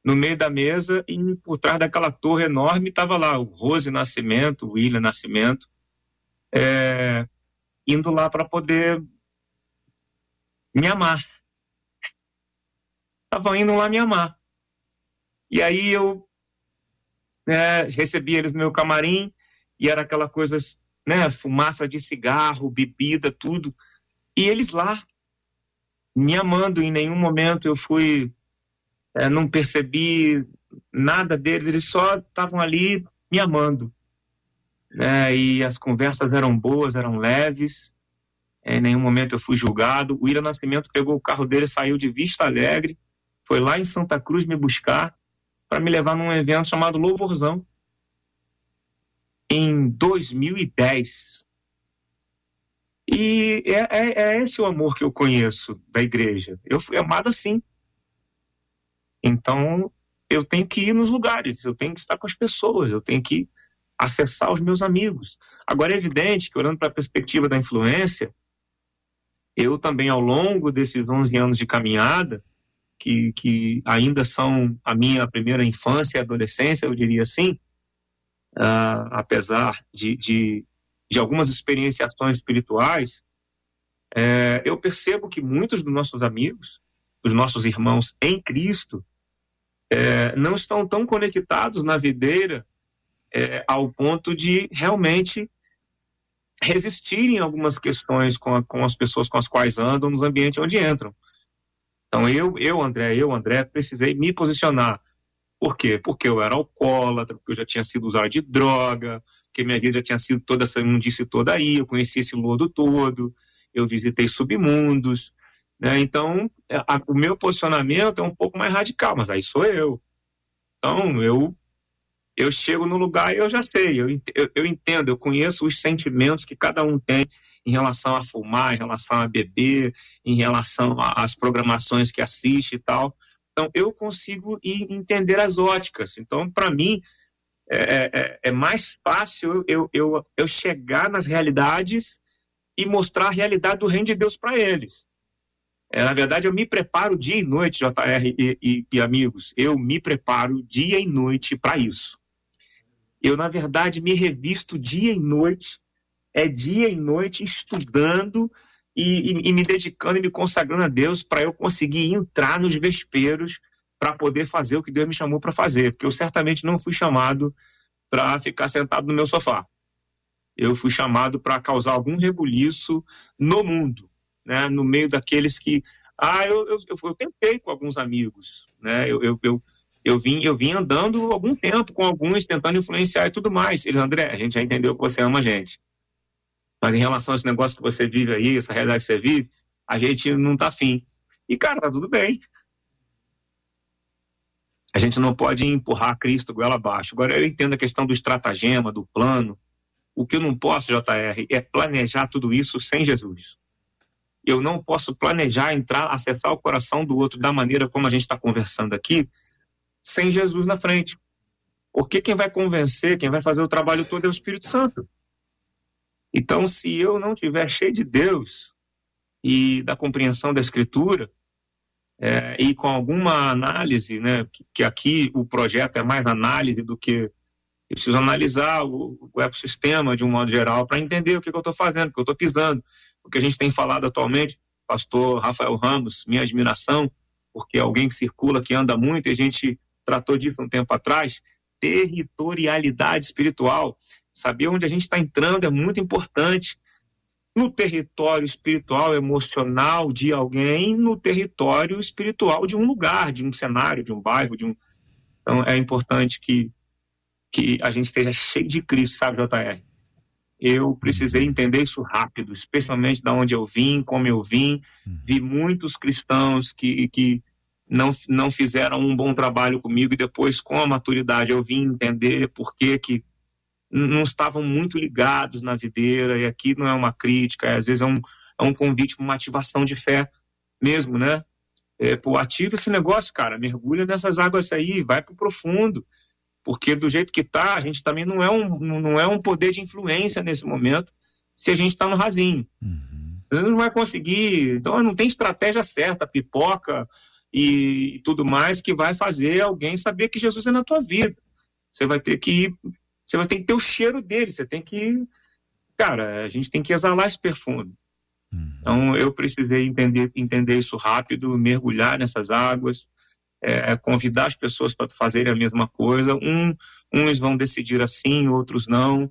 no meio da mesa e por trás daquela torre enorme estava lá o Rose Nascimento, o William Nascimento, é, indo lá para poder me amar. Estavam indo lá me amar. E aí eu é, recebi eles no meu camarim e era aquela coisa, né, fumaça de cigarro, bebida, tudo. E eles lá me amando. Em nenhum momento eu fui é, não percebi nada deles, eles só estavam ali me amando. Né? E as conversas eram boas, eram leves, em nenhum momento eu fui julgado. O Ira Nascimento pegou o carro dele, saiu de Vista Alegre, foi lá em Santa Cruz me buscar para me levar num evento chamado Louvorzão. Em 2010. E é, é, é esse o amor que eu conheço da igreja. Eu fui amado assim. Então, eu tenho que ir nos lugares, eu tenho que estar com as pessoas, eu tenho que acessar os meus amigos. Agora, é evidente que, olhando para a perspectiva da influência, eu também, ao longo desses 11 anos de caminhada, que, que ainda são a minha primeira infância e adolescência, eu diria assim, uh, apesar de, de, de, algumas experienciações espirituais, é, eu percebo que muitos dos nossos amigos, dos nossos irmãos em Cristo, é, não estão tão conectados na videira é, ao ponto de realmente resistirem algumas questões com, a, com, as pessoas com as quais andam nos ambientes onde entram. Então eu, eu André, eu André, precisei me posicionar. Por quê? Porque eu era alcoólatra, porque eu já tinha sido usuário de droga, que minha vida já tinha sido toda essa imundície toda aí, eu conheci esse lodo todo, eu visitei submundos, né? Então, é, a, o meu posicionamento é um pouco mais radical, mas aí sou eu. Então, eu eu chego no lugar e eu já sei, eu, eu, eu, entendo, eu conheço os sentimentos que cada um tem em relação a fumar, em relação a beber, em relação às programações que assiste e tal. Então, eu consigo entender as óticas. Então, para mim, é, é, é, é, mais fácil eu, eu, eu chegar nas realidades e mostrar a realidade do reino de Deus para eles. É, na verdade, eu me preparo dia e noite, JR e, e, e amigos. Eu me preparo dia e noite para isso. Eu, na verdade, me revisto dia e noite, é dia e noite estudando e, e me dedicando e me consagrando a Deus para eu conseguir entrar nos vesperos para poder fazer o que Deus me chamou para fazer. Porque eu certamente não fui chamado para ficar sentado no meu sofá. Eu fui chamado para causar algum rebuliço no mundo né, no meio daqueles que. Ah, eu, eu, eu, tentei com alguns amigos, né? Eu, eu, eu, eu, vim, eu vim andando algum tempo com alguns, tentando influenciar e tudo mais. Eles, André, a gente já entendeu que você ama a gente. Mas em relação a esse negócio que você vive aí, essa realidade que você vive, a gente não tá afim. E, cara, tá tudo bem. A gente não pode empurrar Cristo goela abaixo. Agora, eu entendo a questão do estratagema, do plano. O que eu não posso, JR, é planejar tudo isso sem Jesus eu não posso planejar entrar, acessar o coração do outro da maneira como a gente está conversando aqui, sem Jesus na frente. Porque quem vai convencer, quem vai fazer o trabalho todo é o Espírito Santo. Então, se eu não tiver cheio de Deus e da compreensão da Escritura, é, e com alguma análise, né, que, que, aqui o projeto é mais análise do que eu preciso analisar o, o ecossistema de um modo geral para entender o que, que eu estou fazendo, o que eu estou pisando o que a gente tem falado atualmente, pastor Rafael Ramos, minha admiração, porque é alguém que circula, que anda muito, e a gente tratou disso um tempo atrás, territorialidade espiritual. Saber onde a gente está entrando é muito importante. No território espiritual, emocional de alguém, no território espiritual de um lugar, de um cenário, de um bairro, de um. Então é importante que, que a gente esteja cheio de Cristo, sabe, JR? Eu precisei entender isso rápido, especialmente da onde eu vim, como eu vim. Uhum. Vi muitos cristãos que, que não, não fizeram um bom trabalho comigo e depois, com a maturidade, eu vim entender por que, que não estavam muito ligados na videira. E aqui não é uma crítica, às vezes é um, é um convite uma ativação de fé mesmo, né? É, pô, ativa esse negócio, cara, mergulha nessas águas aí, vai pro profundo porque do jeito que está, a gente também não é um, não é um poder de influência nesse momento se a gente está no rasinho. Uhum. A gente não vai conseguir, então não tem estratégia certa, pipoca e, e, tudo mais que vai fazer alguém saber que Jesus é na tua vida. Você vai ter que você vai ter que ter o cheiro dele, você tem que, cara, a gente tem que exalar esse perfume. Uhum. Então eu precisei entender, entender isso rápido, mergulhar nessas águas, é, convidar as pessoas para fazerem a mesma coisa. Um, uns vão decidir assim, outros não.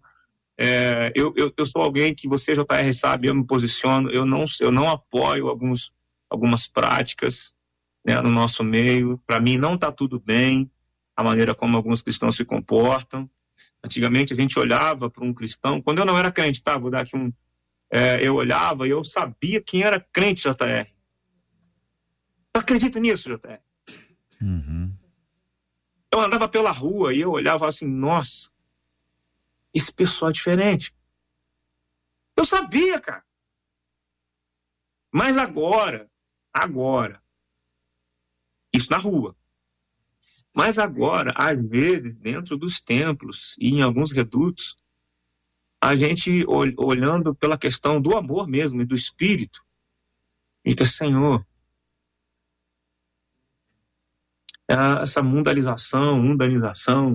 É, eu, eu, eu, sou alguém que você, JR, sabe, eu me posiciono, eu não, eu não apoio alguns, algumas práticas né, no nosso meio. Para mim, não está tudo bem a maneira como alguns cristãos se comportam. Antigamente, a gente olhava para um cristão, quando eu não era crente, tá? Vou dar aqui um. É, eu olhava e eu sabia quem era crente, JR. Tu acredita nisso, JR? Uhum. Eu andava pela rua e eu olhava assim, nossa, esse pessoal é diferente. Eu sabia, cara. Mas agora, agora, isso na rua. Mas agora, às vezes, dentro dos templos e em alguns redutos, a gente olhando pela questão do amor mesmo e do espírito, fica, Senhor, essa mundanização, mundanização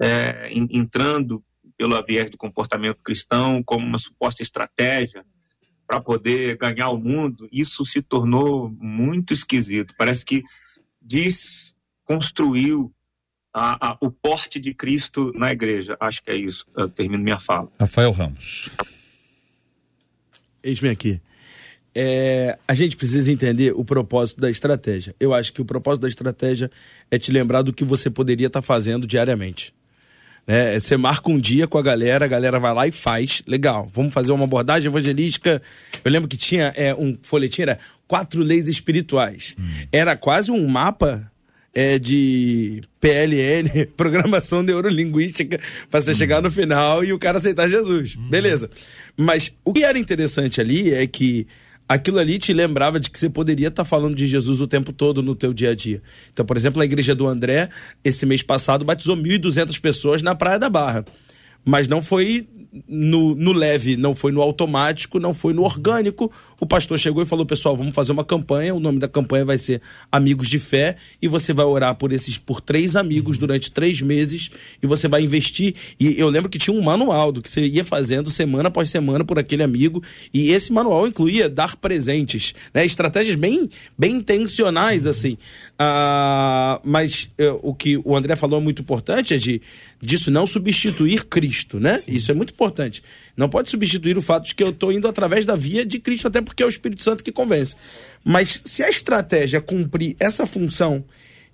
é, entrando pelo viés do comportamento cristão como uma suposta estratégia para poder ganhar o mundo, isso se tornou muito esquisito. Parece que desconstruiu a, a, o porte de Cristo na igreja. Acho que é isso. Eu termino minha fala. Rafael Ramos. Eis-me aqui é, a gente precisa entender o propósito da estratégia. Eu acho que o propósito da estratégia é te lembrar do que você poderia estar tá fazendo diariamente. Né? Você marca um dia com a galera, a galera vai lá e faz. Legal, vamos fazer uma abordagem evangelística. Eu lembro que tinha é, um folhetim, era quatro leis espirituais. Hum. Era quase um mapa é, de PLN, programação neurolinguística, para você hum. chegar no final e o cara aceitar Jesus. Hum. Beleza. Mas o que era interessante ali é que aquilo ali te lembrava de que você poderia estar tá falando de Jesus o tempo todo no teu dia a dia. Então, por exemplo, a igreja do André, esse mês passado, batizou 1.200 pessoas na Praia da Barra. Mas não foi no, no leve, não foi no automático, não foi no orgânico. O pastor chegou e falou: pessoal, vamos fazer uma campanha. O nome da campanha vai ser Amigos de Fé. E você vai orar por esses por três amigos durante três meses. E você vai investir. E eu lembro que tinha um manual do que você ia fazendo semana após semana por aquele amigo. E esse manual incluía dar presentes, né? Estratégias bem, bem intencionais, assim. Ah, mas uh, o que o André falou é muito importante é de disso não substituir Cristo, né? Sim. Isso é muito importante. Não pode substituir o fato de que eu estou indo através da via de Cristo, até porque é o Espírito Santo que convence. Mas se a estratégia cumprir essa função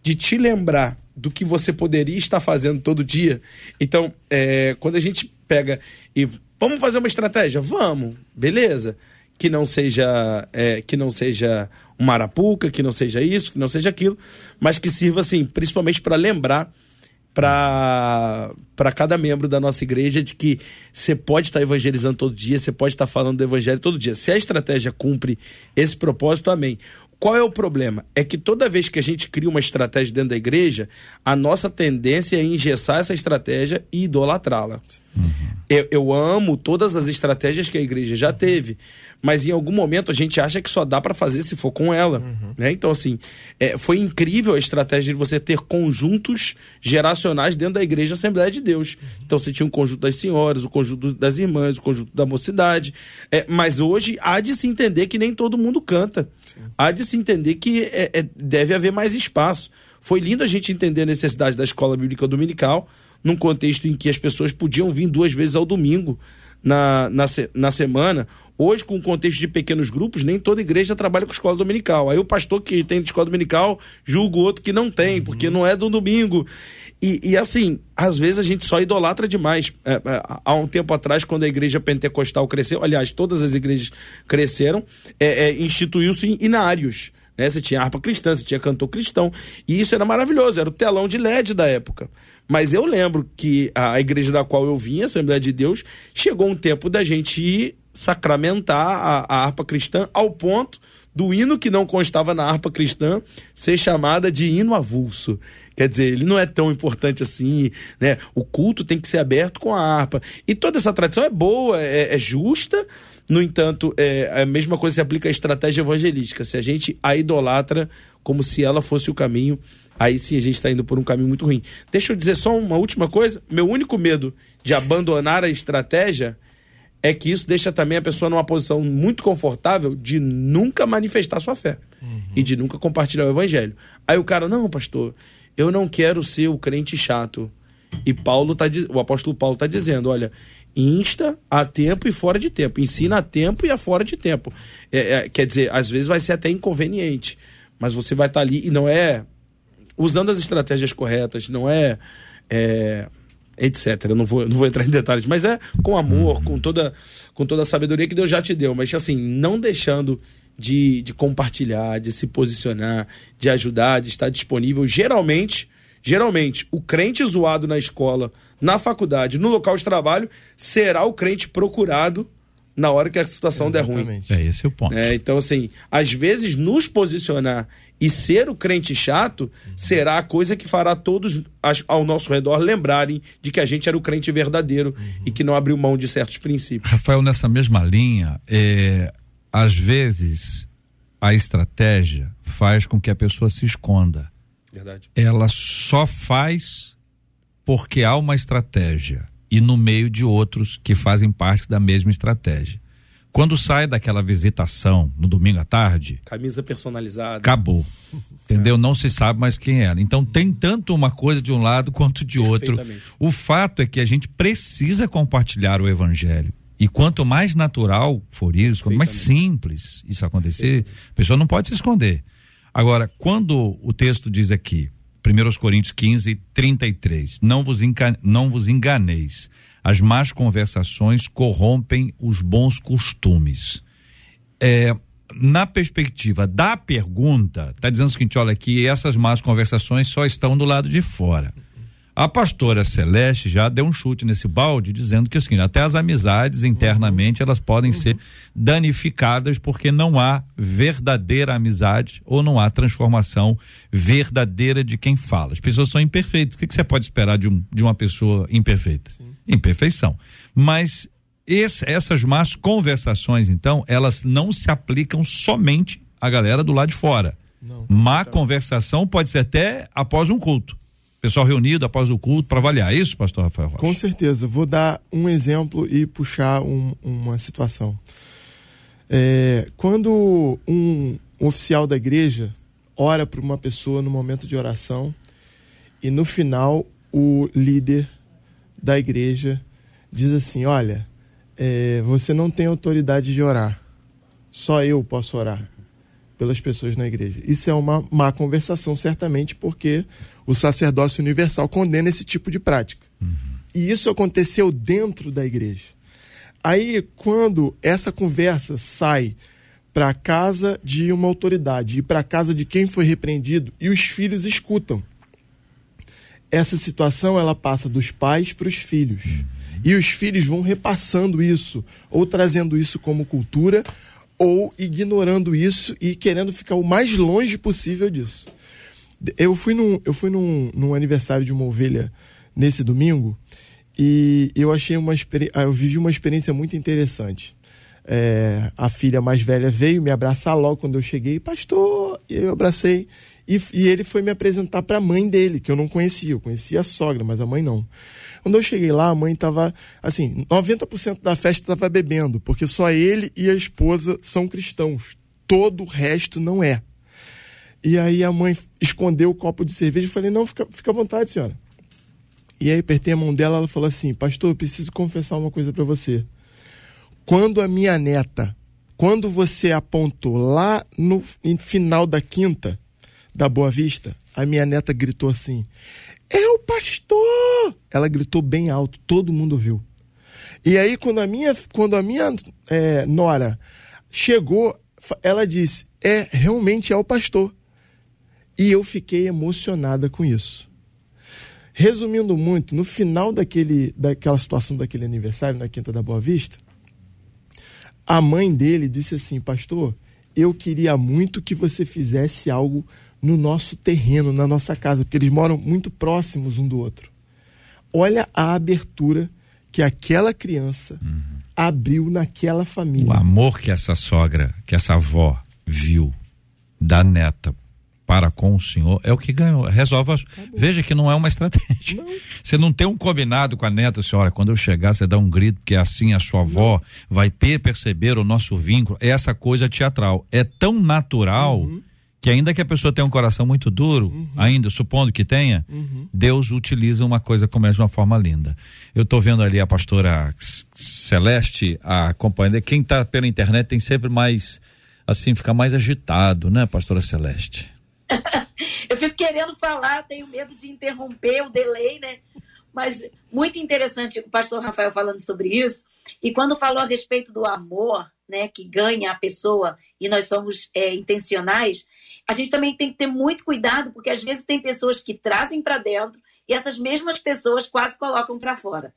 de te lembrar do que você poderia estar fazendo todo dia, então, é, quando a gente pega e vamos fazer uma estratégia, vamos, beleza? Que não seja é, que não seja uma arapuca, que não seja isso, que não seja aquilo, mas que sirva assim, principalmente para lembrar para cada membro da nossa igreja de que você pode estar evangelizando todo dia, você pode estar falando do evangelho todo dia. Se a estratégia cumpre esse propósito, amém. Qual é o problema? É que toda vez que a gente cria uma estratégia dentro da igreja, a nossa tendência é engessar essa estratégia e idolatrá-la. Uhum. Eu, eu amo todas as estratégias que a igreja já teve, mas em algum momento a gente acha que só dá para fazer se for com ela. Uhum. Né? Então, assim, é, foi incrível a estratégia de você ter conjuntos geracionais dentro da igreja Assembleia de Deus. Uhum. Então, você tinha um conjunto das senhoras, o conjunto das irmãs, o conjunto da mocidade. É, mas hoje há de se entender que nem todo mundo canta. Sim. Há de se entender que é, é, deve haver mais espaço. Foi lindo a gente entender a necessidade da escola bíblica dominical, num contexto em que as pessoas podiam vir duas vezes ao domingo na, na, na semana. Hoje, com o contexto de pequenos grupos, nem toda igreja trabalha com escola dominical. Aí o pastor que tem escola dominical julga o outro que não tem, uhum. porque não é do domingo. E, e, assim, às vezes a gente só idolatra demais. É, é, há um tempo atrás, quando a igreja pentecostal cresceu, aliás, todas as igrejas cresceram, é, é, instituiu-se inários. Né? Você tinha harpa cristã, você tinha cantor cristão. E isso era maravilhoso, era o telão de LED da época. Mas eu lembro que a igreja da qual eu vim, a Assembleia de Deus, chegou um tempo da gente ir sacramentar a, a harpa cristã ao ponto do hino que não constava na harpa cristã ser chamada de hino avulso. Quer dizer, ele não é tão importante assim, né? O culto tem que ser aberto com a harpa. E toda essa tradição é boa, é, é justa, no entanto, é, a mesma coisa se aplica à estratégia evangelística. Se a gente a idolatra como se ela fosse o caminho, aí sim a gente está indo por um caminho muito ruim. Deixa eu dizer só uma última coisa. Meu único medo de abandonar a estratégia é que isso deixa também a pessoa numa posição muito confortável de nunca manifestar sua fé uhum. e de nunca compartilhar o evangelho. Aí o cara, não, pastor, eu não quero ser o crente chato. E Paulo tá, o apóstolo Paulo está dizendo, olha, insta a tempo e fora de tempo, ensina a tempo e a fora de tempo. É, é, quer dizer, às vezes vai ser até inconveniente, mas você vai estar tá ali e não é usando as estratégias corretas, não é, é etc. Eu não vou, não vou entrar em detalhes, mas é com amor, com toda, com toda a sabedoria que Deus já te deu, mas assim, não deixando de, de compartilhar, de se posicionar, de ajudar, de estar disponível. Geralmente, geralmente, o crente zoado na escola, na faculdade, no local de trabalho, será o crente procurado na hora que a situação Exatamente. der ruim. É esse o ponto. É, então, assim, às vezes nos posicionar e ser o crente chato será a coisa que fará todos ao nosso redor lembrarem de que a gente era o crente verdadeiro uhum. e que não abriu mão de certos princípios. Rafael, nessa mesma linha, é, às vezes a estratégia faz com que a pessoa se esconda. Verdade. Ela só faz porque há uma estratégia e no meio de outros que fazem parte da mesma estratégia. Quando sai daquela visitação no domingo à tarde. Camisa personalizada. Acabou. Entendeu? É. Não se sabe mais quem era. Então tem tanto uma coisa de um lado quanto de outro. O fato é que a gente precisa compartilhar o evangelho. E quanto mais natural for isso, quanto mais simples isso acontecer, a pessoa não pode se esconder. Agora, quando o texto diz aqui, 1 Coríntios 15, 33, não vos, não vos enganeis as más conversações corrompem os bons costumes. É, na perspectiva da pergunta, está dizendo o seguinte: olha, que essas más conversações só estão do lado de fora. A pastora Celeste já deu um chute nesse balde, dizendo que assim, até as amizades internamente elas podem uhum. ser danificadas porque não há verdadeira amizade ou não há transformação verdadeira de quem fala. As pessoas são imperfeitas. O que, que você pode esperar de, um, de uma pessoa imperfeita? Sim. Imperfeição. Mas esse, essas más conversações, então, elas não se aplicam somente à galera do lado de fora. Não, Má conversação pode ser até após um culto pessoal reunido após o culto para avaliar é isso, pastor Rafael Rocha? Com certeza. Vou dar um exemplo e puxar um, uma situação. É, quando um, oficial da igreja ora para uma pessoa no momento de oração e no final o líder da igreja diz assim: Olha, é, você não tem autoridade de orar, só eu posso orar pelas pessoas na igreja. Isso é uma má conversação, certamente, porque o sacerdócio universal condena esse tipo de prática. Uhum. E isso aconteceu dentro da igreja. Aí, quando essa conversa sai para a casa de uma autoridade e para a casa de quem foi repreendido e os filhos escutam, essa situação ela passa dos pais para os filhos. Uhum. E os filhos vão repassando isso, ou trazendo isso como cultura, ou ignorando isso e querendo ficar o mais longe possível disso. Eu fui num, eu fui num, num aniversário de uma ovelha nesse domingo e eu achei uma ah, eu vivi uma experiência muito interessante. É, a filha mais velha veio me abraçar logo quando eu cheguei, pastor, e eu abracei. E, e ele foi me apresentar para a mãe dele, que eu não conhecia. Eu conhecia a sogra, mas a mãe não. Quando eu cheguei lá, a mãe estava, assim, 90% da festa estava bebendo, porque só ele e a esposa são cristãos. Todo o resto não é. E aí a mãe escondeu o copo de cerveja e falei: não, fica, fica à vontade, senhora. E aí apertei a mão dela, ela falou assim: Pastor, eu preciso confessar uma coisa para você. quando a minha neta, quando você apontou lá no final da quinta da Boa Vista, a minha neta gritou assim: É o pastor! Ela gritou bem alto, todo mundo ouviu. E aí, quando a minha, quando a minha é, nora chegou, ela disse: É, realmente é o pastor. E eu fiquei emocionada com isso. Resumindo muito, no final daquele, daquela situação daquele aniversário, na Quinta da Boa Vista, a mãe dele disse assim: Pastor, eu queria muito que você fizesse algo no nosso terreno, na nossa casa, porque eles moram muito próximos um do outro. Olha a abertura que aquela criança uhum. abriu naquela família. O amor que essa sogra, que essa avó viu da neta para com o senhor é o que ganhou. Resolve. Tá Veja que não é uma estratégia. Não. Você não tem um combinado com a neta, senhora. Quando eu chegar, você dá um grito, porque assim a sua avó não. vai perceber o nosso vínculo. É essa coisa teatral. É tão natural. Uhum que ainda que a pessoa tenha um coração muito duro, uhum. ainda supondo que tenha, uhum. Deus utiliza uma coisa como essa de uma forma linda. Eu estou vendo ali a pastora Celeste acompanhando. Quem está pela internet tem sempre mais, assim, fica mais agitado, né, pastora Celeste? Eu fico querendo falar, tenho medo de interromper o delay, né? Mas muito interessante o pastor Rafael falando sobre isso. E quando falou a respeito do amor, né, que ganha a pessoa e nós somos é, intencionais, a gente também tem que ter muito cuidado, porque às vezes tem pessoas que trazem para dentro e essas mesmas pessoas quase colocam para fora.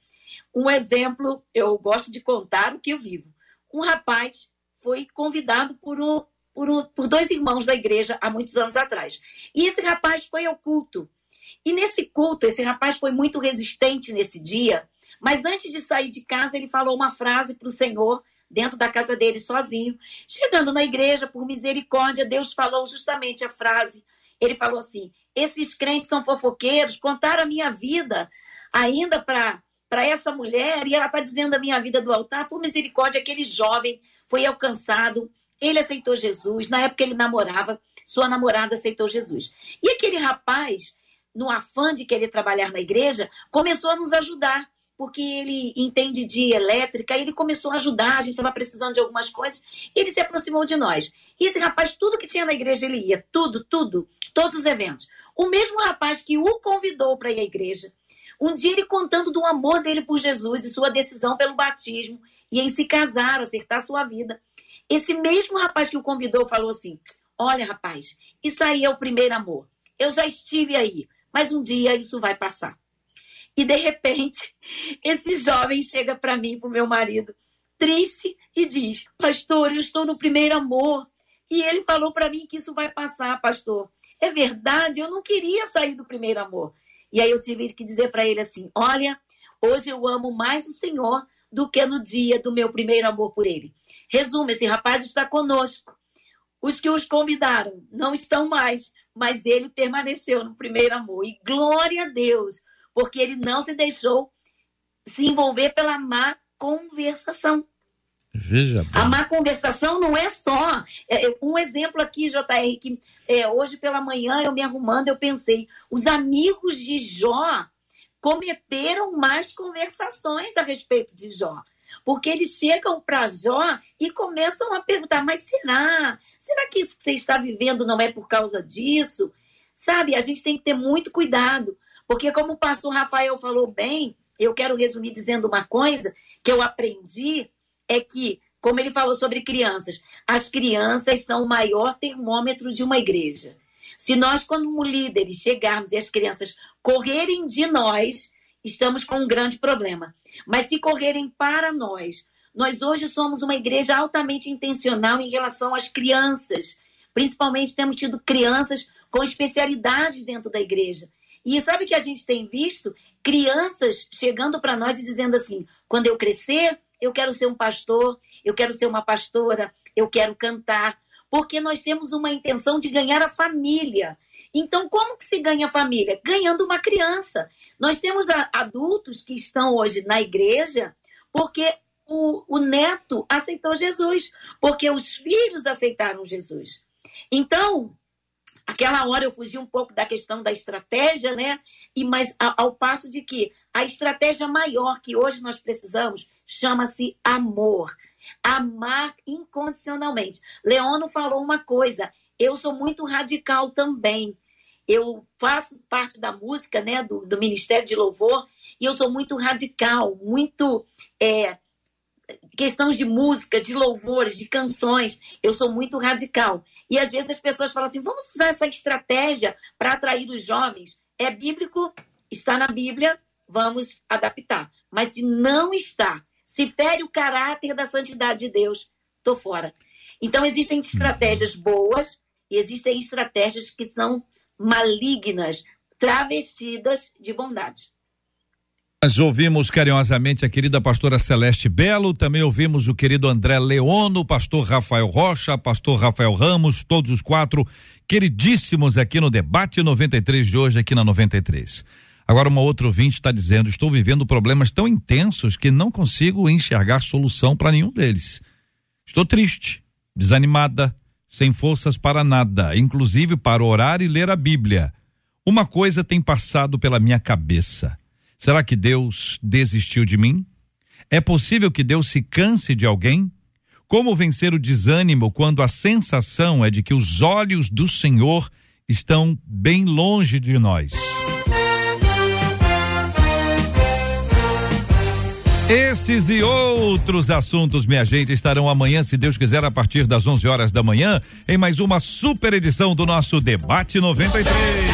Um exemplo, eu gosto de contar o que eu vivo. Um rapaz foi convidado por, um, por, um, por dois irmãos da igreja há muitos anos atrás. E esse rapaz foi ao culto. E nesse culto, esse rapaz foi muito resistente nesse dia, mas antes de sair de casa, ele falou uma frase para o Senhor dentro da casa dele sozinho. Chegando na igreja, por misericórdia, Deus falou justamente a frase. Ele falou assim: esses crentes são fofoqueiros, contaram a minha vida ainda para para essa mulher e ela está dizendo a minha vida do altar. Por misericórdia, aquele jovem foi alcançado, ele aceitou Jesus. Na época ele namorava, sua namorada aceitou Jesus. E aquele rapaz, no afã de querer trabalhar na igreja, começou a nos ajudar porque ele entende de elétrica, ele começou a ajudar, a gente estava precisando de algumas coisas, e ele se aproximou de nós. E esse rapaz, tudo que tinha na igreja, ele ia, tudo, tudo, todos os eventos. O mesmo rapaz que o convidou para ir à igreja, um dia ele contando do amor dele por Jesus e sua decisão pelo batismo e em se casar, acertar sua vida. Esse mesmo rapaz que o convidou falou assim: Olha, rapaz, isso aí é o primeiro amor. Eu já estive aí, mas um dia isso vai passar. E de repente, esse jovem chega para mim, para o meu marido, triste, e diz: Pastor, eu estou no primeiro amor. E ele falou para mim que isso vai passar, pastor. É verdade, eu não queria sair do primeiro amor. E aí eu tive que dizer para ele assim: Olha, hoje eu amo mais o Senhor do que no dia do meu primeiro amor por ele. Resumo: esse rapaz está conosco. Os que os convidaram não estão mais, mas ele permaneceu no primeiro amor. E glória a Deus, porque ele não se deixou se envolver pela má conversação. Veja bem. A má conversação não é só. É, é um exemplo aqui, JR, que é, hoje pela manhã, eu me arrumando, eu pensei: os amigos de Jó cometeram mais conversações a respeito de Jó. Porque eles chegam para Jó e começam a perguntar: mas será? Será que isso que você está vivendo não é por causa disso? Sabe, a gente tem que ter muito cuidado, porque, como o pastor Rafael falou bem, eu quero resumir dizendo uma coisa que eu aprendi: é que, como ele falou sobre crianças, as crianças são o maior termômetro de uma igreja. Se nós, como líderes, chegarmos e as crianças correrem de nós, estamos com um grande problema. Mas se correrem para nós, nós hoje somos uma igreja altamente intencional em relação às crianças. Principalmente temos tido crianças com especialidades dentro da igreja. E sabe que a gente tem visto crianças chegando para nós e dizendo assim: quando eu crescer, eu quero ser um pastor, eu quero ser uma pastora, eu quero cantar, porque nós temos uma intenção de ganhar a família. Então, como que se ganha a família? Ganhando uma criança. Nós temos adultos que estão hoje na igreja porque o, o neto aceitou Jesus, porque os filhos aceitaram Jesus. Então, Aquela hora eu fugi um pouco da questão da estratégia, né? E mas ao passo de que a estratégia maior que hoje nós precisamos chama-se amor. Amar incondicionalmente. Leono falou uma coisa, eu sou muito radical também. Eu faço parte da música, né, do, do Ministério de Louvor, e eu sou muito radical, muito. É, questões de música, de louvores, de canções, eu sou muito radical. E às vezes as pessoas falam assim: vamos usar essa estratégia para atrair os jovens. É bíblico, está na Bíblia, vamos adaptar. Mas se não está, se fere o caráter da santidade de Deus, estou fora. Então existem estratégias boas e existem estratégias que são malignas, travestidas de bondade. Nós ouvimos carinhosamente a querida pastora Celeste Belo, também ouvimos o querido André Leono, pastor Rafael Rocha, pastor Rafael Ramos, todos os quatro queridíssimos aqui no debate 93 de hoje, aqui na 93. Agora, uma outra ouvinte está dizendo: estou vivendo problemas tão intensos que não consigo enxergar solução para nenhum deles. Estou triste, desanimada, sem forças para nada, inclusive para orar e ler a Bíblia. Uma coisa tem passado pela minha cabeça. Será que Deus desistiu de mim? É possível que Deus se canse de alguém? Como vencer o desânimo quando a sensação é de que os olhos do Senhor estão bem longe de nós? Esses e outros assuntos, minha gente, estarão amanhã, se Deus quiser, a partir das 11 horas da manhã, em mais uma super edição do nosso Debate 93.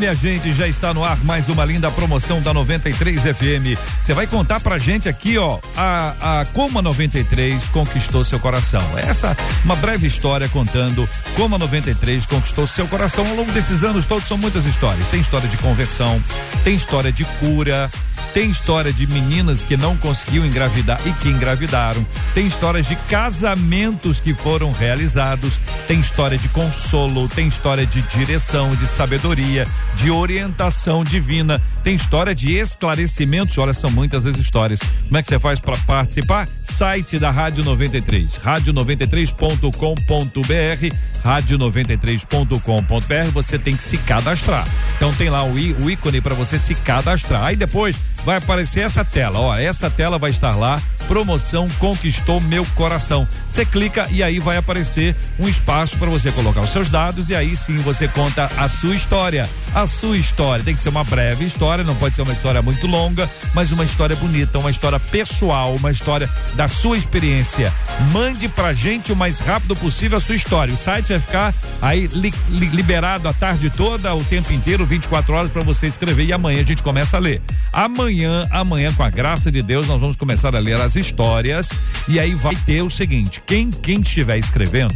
Minha gente, já está no ar mais uma linda promoção da 93 FM. Você vai contar pra gente aqui, ó, a, a como a 93 conquistou seu coração. Essa uma breve história contando como a 93 conquistou seu coração ao longo desses anos todos. São muitas histórias. Tem história de conversão, tem história de cura, tem história de meninas que não conseguiam engravidar e que engravidaram. Tem histórias de casamentos que foram realizados. Tem história de consolo. Tem história de direção, de sabedoria, de orientação divina. Tem história de esclarecimentos. Olha, são muitas as histórias. Como é que você faz para participar? Site da Rádio 93, rádio93.com.br, rádio93.com.br. Você tem que se cadastrar. Então tem lá o, o ícone para você se cadastrar. Aí depois vai aparecer essa tela. Ó, essa tela vai estar lá. Promoção Conquistou Meu Coração. Você clica e aí vai aparecer um espaço para você colocar os seus dados e aí sim você conta a sua história. A sua história. Tem que ser uma breve história, não pode ser uma história muito longa, mas uma história bonita, uma história pessoal, uma história da sua experiência. Mande pra gente o mais rápido possível a sua história. O site vai ficar aí li, li, liberado a tarde toda, o tempo inteiro, 24 horas para você escrever e amanhã a gente começa a ler. Amanhã, amanhã com a graça de Deus, nós vamos começar a ler as histórias e aí vai ter o seguinte: quem quem estiver escrevendo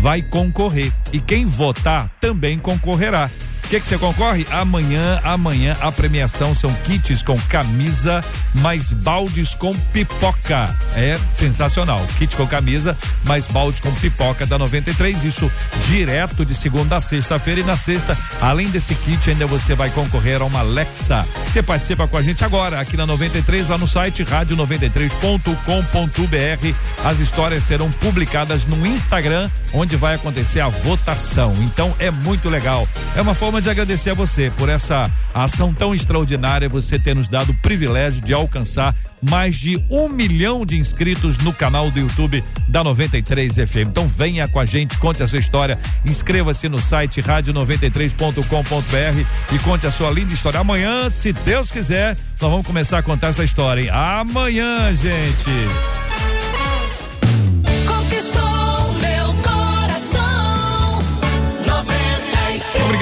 vai concorrer e quem votar também concorrerá que que você concorre? Amanhã, amanhã a premiação são kits com camisa mais baldes com pipoca. É sensacional. Kit com camisa mais balde com pipoca da 93, isso direto de segunda a sexta-feira e na sexta, além desse kit ainda você vai concorrer a uma Alexa. Você participa com a gente agora aqui na 93 lá no site rádio93.com.br. As histórias serão publicadas no Instagram, onde vai acontecer a votação. Então é muito legal. É uma forma de agradecer a você por essa ação tão extraordinária, você ter nos dado o privilégio de alcançar mais de um milhão de inscritos no canal do YouTube da 93 FM. Então venha com a gente, conte a sua história, inscreva-se no site rádio93.com.br e conte a sua linda história. Amanhã, se Deus quiser, nós vamos começar a contar essa história, hein? Amanhã, gente.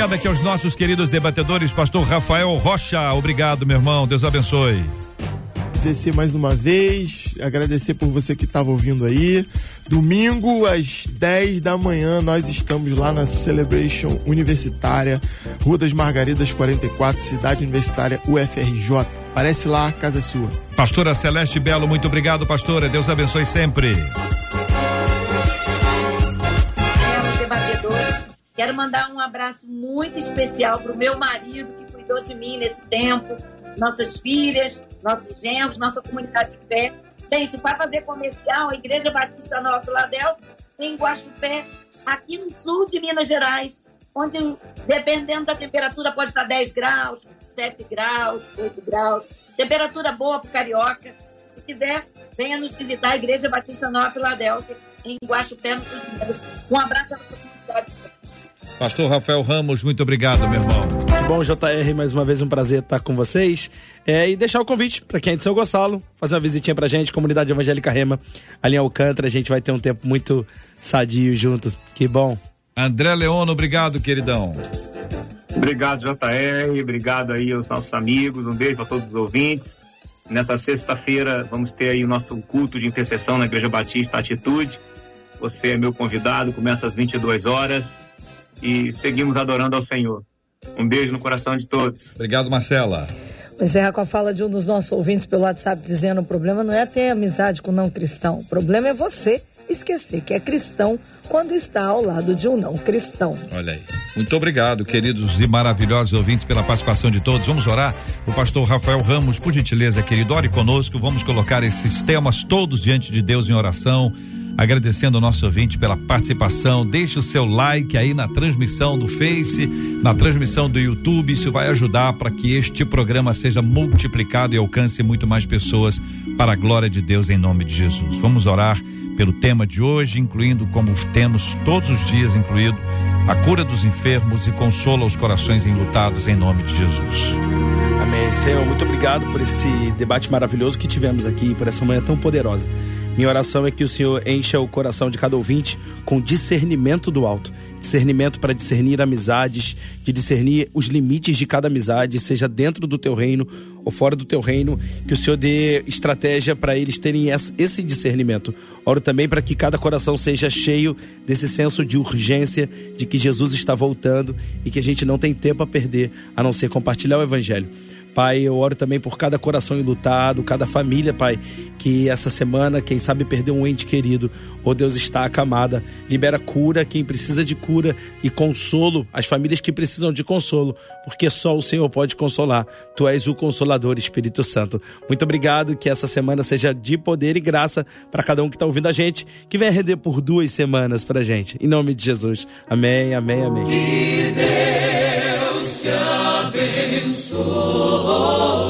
Obrigado aqui aos nossos queridos debatedores, pastor Rafael Rocha. Obrigado, meu irmão. Deus abençoe. Agradecer mais uma vez, agradecer por você que estava ouvindo aí. Domingo, às 10 da manhã, nós estamos lá na Celebration Universitária, Rua das Margaridas 44, Cidade Universitária UFRJ. Parece lá, casa é sua. Pastora Celeste Belo, muito obrigado, pastora. Deus abençoe sempre. Quero mandar um abraço muito especial para o meu marido que cuidou de mim nesse tempo, nossas filhas, nossos genros, nossa comunidade de fé. Bem, se for fazer comercial, a Igreja Batista Nova Filadélfia tem Guaxupé, aqui no sul de Minas Gerais, onde, dependendo da temperatura, pode estar 10 graus, 7 graus, 8 graus. Temperatura boa para carioca quiser, venha nos visitar a Igreja Batista Nova Filadélfia, em Guaxupé, no Um abraço a todos. Pastor Rafael Ramos, muito obrigado, meu irmão. Bom, JR, mais uma vez um prazer estar com vocês. É, e deixar o convite para quem é de São Gonçalo, fazer uma visitinha pra gente, comunidade evangélica Rema, ali em Alcântara. A gente vai ter um tempo muito sadio junto. Que bom. André Leono, obrigado, queridão. Obrigado, JR. Obrigado aí aos nossos amigos. Um beijo para todos os ouvintes. Nessa sexta-feira vamos ter aí o nosso culto de intercessão na Igreja Batista Atitude. Você é meu convidado, começa às 22 horas e seguimos adorando ao Senhor. Um beijo no coração de todos. Obrigado, Marcela. Encerra com a fala de um dos nossos ouvintes pelo WhatsApp dizendo: o problema não é ter amizade com não cristão, o problema é você esquecer que é cristão quando está ao lado de um não cristão. Olha aí. Muito obrigado, queridos e maravilhosos ouvintes, pela participação de todos. Vamos orar. O pastor Rafael Ramos, por gentileza, querido, ore conosco. Vamos colocar esses temas todos diante de Deus em oração agradecendo ao nosso ouvinte pela participação. Deixe o seu like aí na transmissão do Face, na transmissão do YouTube. Isso vai ajudar para que este programa seja multiplicado e alcance muito mais pessoas para a glória de Deus em nome de Jesus. Vamos orar pelo tema de hoje, incluindo como temos todos os dias incluído a cura dos enfermos e consola os corações enlutados em nome de Jesus. Amém. Senhor, muito obrigado por esse debate maravilhoso que tivemos aqui, por essa manhã tão poderosa. Minha oração é que o Senhor encha o coração de cada ouvinte com discernimento do alto. Discernimento para discernir amizades, de discernir os limites de cada amizade, seja dentro do teu reino ou fora do teu reino. Que o Senhor dê estratégia para eles terem esse discernimento. Oro também para que cada coração seja cheio desse senso de urgência, de que Jesus está voltando e que a gente não tem tempo a perder a não ser compartilhar o Evangelho. Pai, eu oro também por cada coração enlutado, cada família, Pai, que essa semana, quem sabe, perdeu um ente querido. Oh Deus, está acamada. Libera cura, quem precisa de cura e consolo, as famílias que precisam de consolo, porque só o Senhor pode consolar. Tu és o consolador, Espírito Santo. Muito obrigado, que essa semana seja de poder e graça para cada um que está ouvindo a gente, que venha render por duas semanas para gente. Em nome de Jesus. Amém, amém, amém. Que Deus te abençoe. Oh.